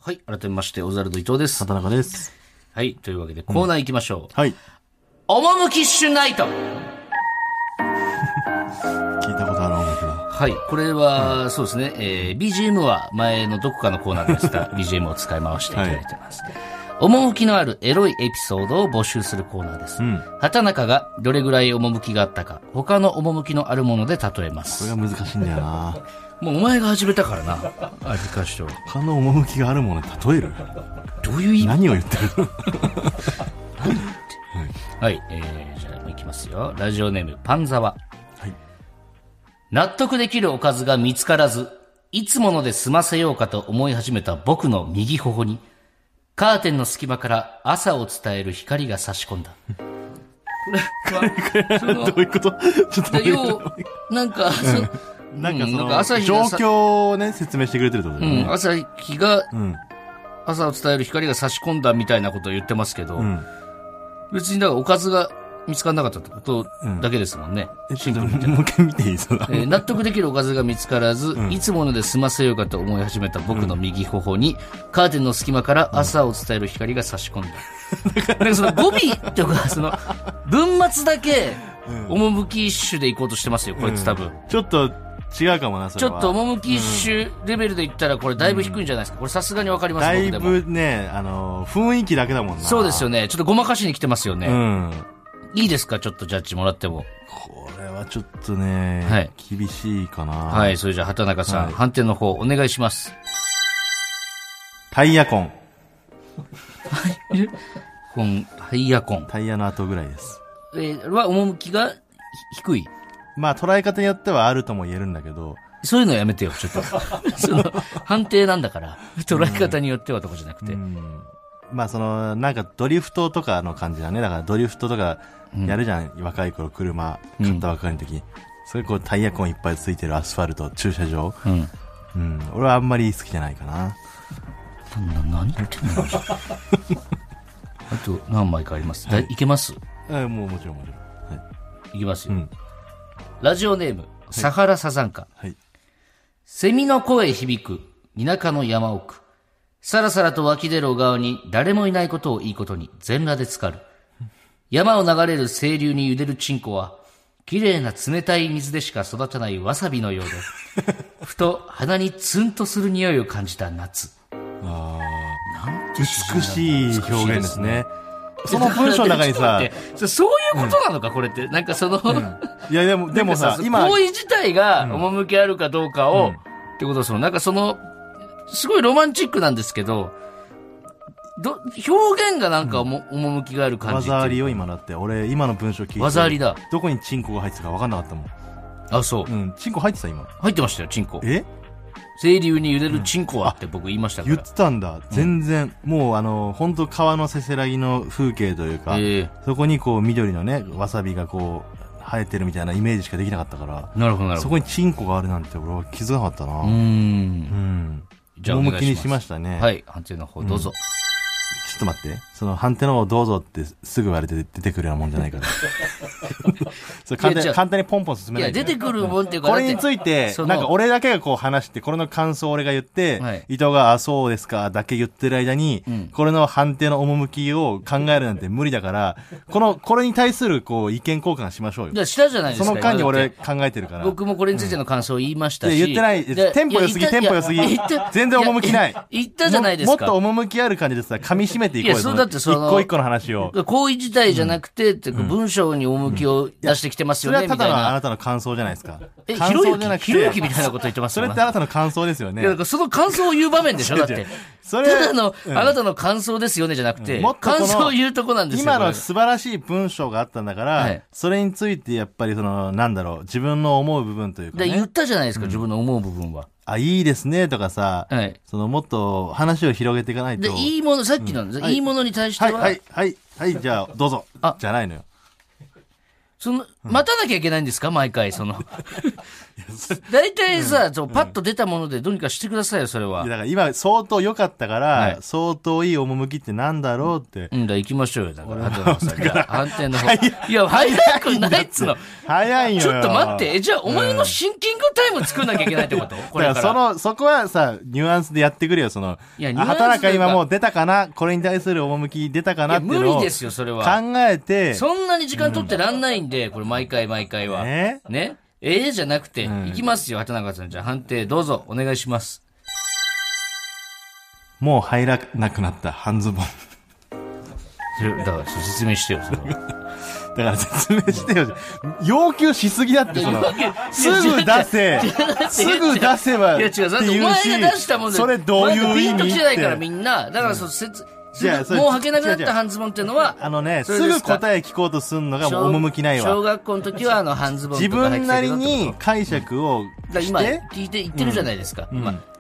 A: はい。改めまして、オザルド伊藤です。
B: 畑中です。
A: はい。というわけで、コーナー行きましょう。
B: はい。
A: 趣シュナイト
B: 聞いたことある。
A: はい。これは、そうですね、えー BGM は前のどこかのコーナーでやってた BGM を使い回していただいてます。趣のあるエロいエピソードを募集するコーナーです。
B: うん。
A: 畑中がどれぐらい趣があったか、他の趣のあるもので例えます。
B: これが難しいんだよな。
A: もうお前が始めたからな。味かしと。
B: 他の趣があるものに例える？
A: どういう意味？
B: 何を言ってる？
A: はい、えー、じゃあ、いきますよ。ラジオネーム、パンザワ。
B: はい
A: 納得できるおかずが見つからず、いつもので済ませようかと思い始めた僕の右頬に、カーテンの隙間から朝を伝える光が差し込んだ。これは、その
B: どういうこと？ちょっと
A: で要、なんか、そうんなん
B: かその、
A: か朝日
B: 状況をね、説明してくれてるってことだよね。
A: うん、朝日が、
B: うん。
A: 朝を伝える光が差し込んだみたいなことを言ってますけど、
B: うん。
A: 別にだからおかずが見つからなかったってことだけですもんね。
B: え、ちょっと、もう一回見ていいその
A: えー納得できるおかずが見つからず、いつもので済ませようかと思い始めた僕の右頬に、カーテンの隙間から朝を伝える光が差し込んだ。なんかその語尾とか、その、文末だけ、趣一種で行こうとしてますよ、こいつ多分。
B: ちょっと違うかもな、それは。
A: ちょっと趣一種レベルで言ったら、これだいぶ低いんじゃないですか？これさすがにわかります
B: だい。ぶね、あの、雰囲気だけだもんな。
A: そうですよね。ちょっとごまかしに来てますよね。
B: うん。
A: いいですか？ちょっとジャッジもらっても。
B: これはちょっとね、
A: はい
B: 厳しいかな。
A: はい。それじゃあ、畑中さん、
B: はい
A: 判定の方、お願いします。
B: タイヤコン。
A: こ のタイヤコン。
B: タイヤの後ぐらいです。
A: えー、は、趣がひ低い？
B: まあ、捉え方によってはあるとも言えるんだけど、
A: そういうのやめてよ、ちょっと。その、判定なんだから。捉え方によってはとかじゃなくて。
B: うんまあ、その、なんかドリフトとかの感じだね。だからドリフトとかやるじゃん。若い頃車買ったばっかりの時。それこうタイヤコンいっぱいついてるアスファルト、駐車場。
A: うん。
B: うん。俺はあんまり好きじゃないかな。
A: な、何言ってんの あと何枚かあります。だいけます？
B: えもうもちろんもちろん。はい。
A: いきますよ。
B: うん
A: ラジオネーム、サハラサザンカ。
B: はい。
A: セミの声響く、田舎の山奥。さらさらと湧き出る小川に誰もいないことをいいことに全裸で浸かる。山を流れる清流に茹でるチンコは、綺麗な冷たい水でしか育たないわさびのようで、ふと鼻にツンとする匂いを感じた夏。
B: あ
A: なんて
B: ー美しい表現ですね。その文章の中にさ、
A: そそういうことなのか、これって。なんかその、
B: いやでも、でもさ、今、
A: 行為自体が趣あるかどうかを、
B: うん
A: ってことはその、なんかその、すごいロマンチックなんですけど、ど、表現がなんかおも、趣がある感じ
B: 技ありよ、今だって。俺、今の文章聞いて。
A: 技ありだ。
B: どこにチンコが入ってたか分かんなかったもん。
A: あ、そう
B: う。ん、チンコ入ってた今。
A: 入ってましたよ、チンコ。
B: え？
A: 清流に茹でるチンコはって僕言いましたから。
B: 言ってたんだ。全然、もうあの、本当川のせせらぎの風景というか、
A: え
B: そこにこう緑のね、わさびがこう、生えてるみたいなイメージしかできなかったから、
A: えなるほど、なるほど。
B: そこにチンコがあるなんて俺は気づかなかったな。
A: うー。
B: うんん。
A: じゃあお願いしま
B: しましたね。。
A: はいい、判定の方どうぞ。
B: ちょっと待って。その判定の方どうぞってすぐ言われて出てくるようなもんじゃないから。それ簡単に簡単にポンポン進め
A: い
B: いで
A: 出てくるもんっていうか、
B: これに
A: だって
B: ついて
A: そ、の
B: なんか俺だけがこう話して、これの感想を俺が言って、
A: はい
B: 伊藤が、あ、そうですか、だけ言ってる間に、
A: うん
B: これの判定の趣を考えるなんて無理だから、この、これに対するこう意見交換しましょうよ
A: い。や、したじゃないですか。
B: その間に俺
A: 今だって
B: 考えてるから。
A: 僕もこれについての感想を言いましたし。
B: いや言ってない
A: で
B: テンポ良すぎテンポ良すぎ
A: いや言った
B: 全然趣ない
A: や言ったじゃないですか。
B: ももっと趣ある感じでさ、噛み締めていこうよ。
A: いやそうだってその
B: 一個一個の話を。
A: 行為自体じゃなくて、って文章に趣を出してきてます
B: そ
A: よね、
B: れはただのあ
A: みたいな。
B: なたの感想じゃないですか。
A: え、ひ
B: 感
A: ろゆき、きみたいなこと言ってます
B: そ
A: よ
B: れってあなたの感想ですよね。
A: いや、だからその感想を言う場面でしょ だって。
B: それ
A: ただの、
B: うん
A: あなたの感想ですよねじゃなくて、感想を言うとこなんですよ。
B: 今の素晴らしい文章があったんだから、
A: はい
B: それについてやっぱりその、なんだろう、自分の思う部分というか
A: 言っ。たじゃないですか、自分の思う部分は。
B: あ、いいですねとかさ、
A: はい。
B: そのもっと話を広げていかない
A: で、
B: と。
A: いいもの、さっきの、
B: はい
A: いいものに対して
B: はい、
A: は、
B: はい、はい、はい、じゃあ、どうぞ。
A: あ
B: じゃないのよ。
A: その、待たなきゃいけないんですか毎回、その。大体さ、そうパッと出たものでどうにかしてくださいよ、それはい
B: や。だから今相当良かったから、
A: はい
B: 相当いい趣ってなんだろうって。
A: うんだ、行きましょうよ。だから、さん。じゃあ、判定の方。いや、早くないっつの。
B: 早いよ。
A: ちょっと待って。え、じゃあ、お前のシンキングタイム作んなきゃいけないってこと？これから。
B: だからその、そこはさ、ニュアンスでやってくれよ、その。
A: いや
B: あ
A: ニュアンスというか
B: 今もう出たかな？これに対する趣出たか
A: いや、
B: なっていうのを
A: 無理ですよ、それは。
B: 考えて、
A: そんなに時間取ってらんないんで、これ毎回毎回は。
B: ね
A: ねええじゃなくて、
B: ん
A: いきますよ、畑中さん。じゃあ判定どうぞ、お願いします。
B: もう入らなくなった半ズボン。
A: だから説明してよ、それは。
B: だから説明してよ。要求しすぎだって、その、すぐ出せ、すぐ出せば、
A: いや違う、だってお前が出したもんで。
B: それどういう意味
A: ピンときてないからみんな。だからそう、説、
B: じゃあ
A: もう履けなくなった半ズボンっていうのは、
B: あのね、すぐ答え聞こうとすんのがもう趣ない
A: 小
B: わ。
A: 学校の時はあの半ズボン
B: 自分なりに解釈を
A: 今聞いて言ってるじゃないですか、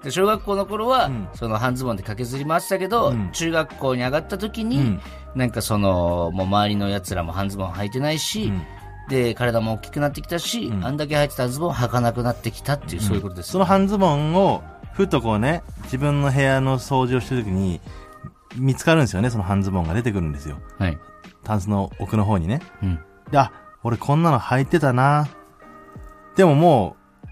A: 小学校の頃は、
B: ん。
A: その半ズボンで駆けずり回ってたけど、
B: うん。
A: 中学校に上がった時に、
B: うん。
A: なんかそのもう周りのやつらも半ズボン履いてないし、
B: ん。
A: で体も大きくなってきたし、
B: ん。
A: あんだけ履いてたズボン履かなくなってきたっていう、そういうことです
B: その半ズボンを、ふとこうね、自分の部屋の掃除をしてるときに、見つかるんですよね、その半ズボンが出てくるんですよ。
A: はい、
B: タンスの奥の方にね。
A: うん
B: で、あ、俺こんなの履いてたな。でももう、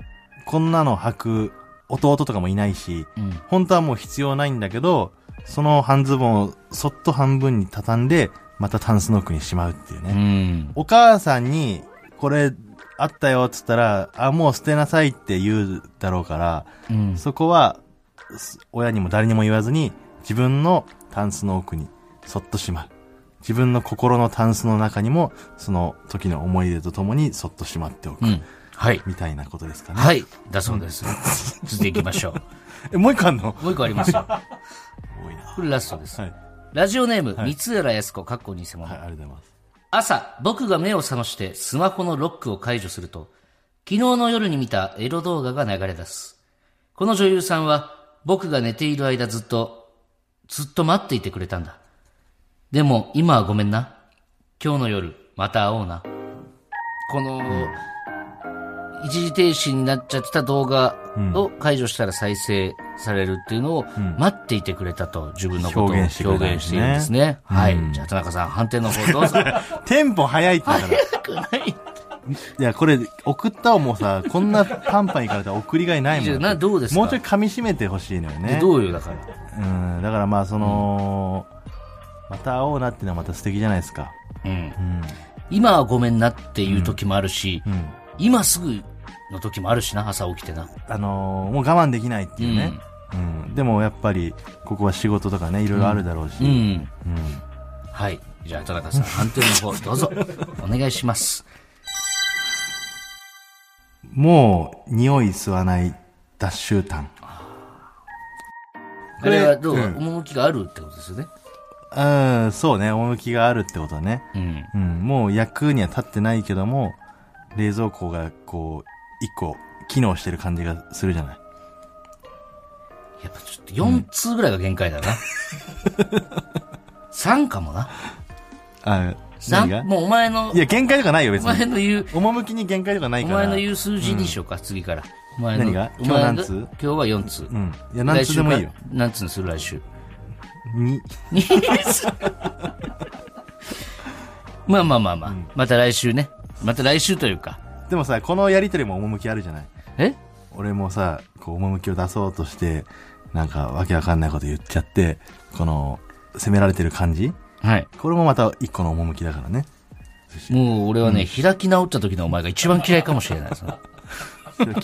B: こんなの履く弟とかもいないし、
A: うん
B: 本当はもう必要ないんだけど、その半ズボンをそっと半分に畳んで、またタンスの奥にしまうっていう
A: う
B: ね。
A: ん
B: お母さんに、これ、あったよっつったら、あ、もう捨てなさいって言うだろうから、
A: うん
B: そこは、す親にも誰にも言わずに、自分のタンスの奥にそっとしまう。自分の心のタンスの中にも、その時の思い出とともにそっとしまっておく。
A: うんはい
B: みたいなことですかね。
A: はいだそうです、続いていきましょ
B: え、もう一個あんの？
A: うもう一個ありますよ
B: 多いな。
A: これラストです、
B: はい。
A: ラジオネーム、
B: はい
A: 三浦靖子かっこ偽物、
B: はい、ありがとうございます。
A: 朝、僕が目を覚ましてスマホのロックを解除すると、昨日の夜に見たエロ動画が流れ出す。この女優さんは、僕が寝ている間ずっと、ずっと待っていてくれたんだ。でも、今はごめんな。今日の夜、また会おうな。この、一時停止になっちゃってた動画を解除したら再生されるっていうのを待っていてくれたと自分のことを
B: 表現してくれたんですね
A: 表現しているんですね。はい。
B: うん
A: じゃあ田中さん、判定の方どうぞ。
B: テンポ早いってだから。
A: 早くない
B: いや、これ、送ったをもうさ、こんなパンパンいかれたら送りがいないもん。
A: じゃあなどうですか？
B: もうちょい噛み締めてほしいのよね。
A: どうよ、だから。
B: うん、だからまあその、また会おうなっていうのはまた素敵じゃないですか。
A: うん。
B: うん。
A: 今はごめんなっていう時もあるし、
B: うん。
A: 今すぐの時もあるしな、朝起きてな。
B: あのーもう我慢できないっていうね。うん。でもやっぱり、ここは仕事とかね、いろいろあるだろうし。
A: うん。
B: うん。
A: はい。じゃあ、田中さん、判定の方、どうぞ。お願いします。
B: もう、匂い吸わない脱臭炭。
A: これはどう、
B: うん
A: 趣があるってことですよね。
B: うん、そうね、趣があるってことね。
A: うん。
B: うん、もう役には立ってないけども、冷蔵庫がこう、一個、機能してる感じがするじゃない？
A: やっぱちょっと4通ぐらいが限界だな。3かもな。
B: あ、何が
A: ？3、もうお前の
B: い、や、限界とかないよ、別
A: お前
B: に。
A: の言う、
B: 趣に限界とかない
A: お
B: から。
A: 前の言う数字にしようか、次から。お前の
B: 何が今日何通？
A: 今日は4通。
B: うん。いや、何つでもいいよ
A: 何通にする？来週。
B: に、
A: まあまあまあまあ。また来週ね。また来週というか。
B: でもさ、このやりとりも趣あるじゃない？
A: え？
B: 俺もさ、こう、趣を出そうとして、なんか、わけわかんないこと言っちゃって、この、責められてる感じ？
A: はい。
B: これもまた一個の趣だからね。
A: もう俺はね、開き直った時のお前が一番嫌いかもしれない。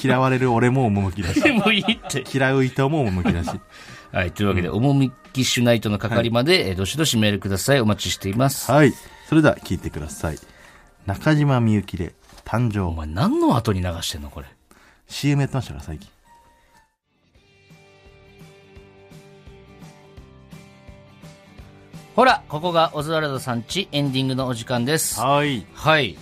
B: 嫌われる俺も趣だし、
A: もういいって。
B: 嫌う人も趣だし。
A: はい。というわけで、おもみきシュナイトの係まで、えーどしどしメールください。お待ちしています。
B: はい。それでは聞いてください。中島みゆきで誕生。
A: お前何の後に流してんのこれ。
B: CM やってましたから、最近。
A: ほら、ここがオズワルドさんちエンディングのお時間です。
B: はい。
A: はい。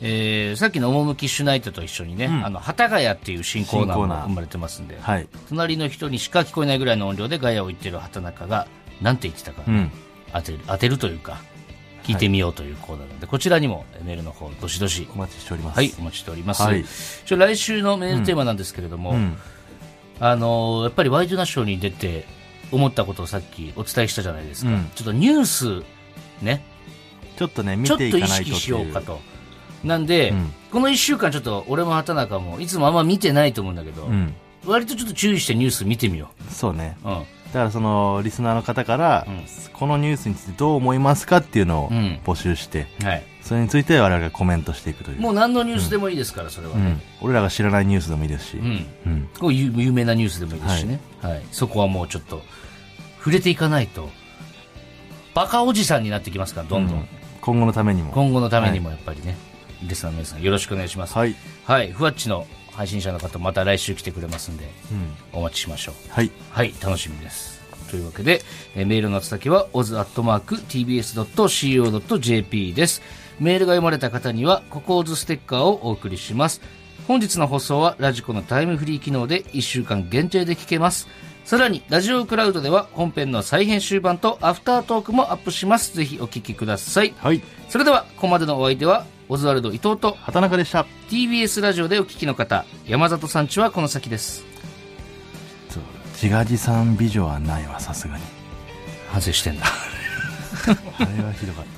A: えー、さっきの趣シュナイトと一緒にね、あの、幡ヶ谷っていう新コーナーも生まれてますんで、
B: はい。
A: 隣の人にしか聞こえないぐらいの音量でガヤを言ってる畑中が、なんて言ってたか、
B: うん。
A: 当てる、当てるというか、聞いてみようというコーナーなので、こちらにもえーメールの方、どしどし、
B: お待ちしております。
A: はい、お待ちしております。
B: はい
A: 来週のメールテーマなんですけれども、
B: うん。
A: あのーやっぱりワイドナショーに出て思ったことをさっきお伝えしたじゃないですか。
B: うん
A: ちょっとニュース、ね、
B: ちょっとね、見ていかないと
A: 識しようか
B: と。
A: と。なんで、
B: うん
A: この一週間ちょっと俺も畑中もいつもあんま見てないと思うんだけど、
B: うん。
A: 割とちょっと注意してニュース見てみよ
B: そうね。
A: う。うん。
B: だからその、リスナーの方から、
A: うん
B: このニュースについてどう思いますかっていうのを
A: うん
B: 募集して、
A: はい。
B: それについて我々がコメントしていくという。
A: もう何のニュースでもいいですから、それはね
B: うん。。俺らが知らないニュースでもいいですし。
A: うん。
B: うん。
A: こういう有名なニュースでもいいですしね。はい。そこはもうちょっと、触れていかないと、バカおじさんになってきますから、どんどん。
B: うん今後のためにも。
A: 今後のためにもやっぱりね、リスナーの皆さんよろしくお願いします。
B: はい。
A: はい。ふわっちの配信者の方また来週来てくれますんで、
B: うん。
A: お待ちしましょう。
B: はい。
A: はい、楽しみです。というわけで、えーメールの宛先は oz.tbs.co.jp です。メールが読まれた方には、ココーズステッカーをお送りします。本日の放送はラジコのタイムフリー機能で1週間限定で聞けます。さらに、ラジオクラウドでは本編の再編集版とアフタートークもアップします。ぜひお聞きください。
B: はい。
A: それでは、ここまでのお相手は、オズワルド伊藤と
B: 畑中でした。
A: TBS ラジオでお聞きの方、山里さんちはこの先です。
B: そう自画自賛美女はないわ、さすがに。
A: 反省してんだ。
B: あれはひどかった。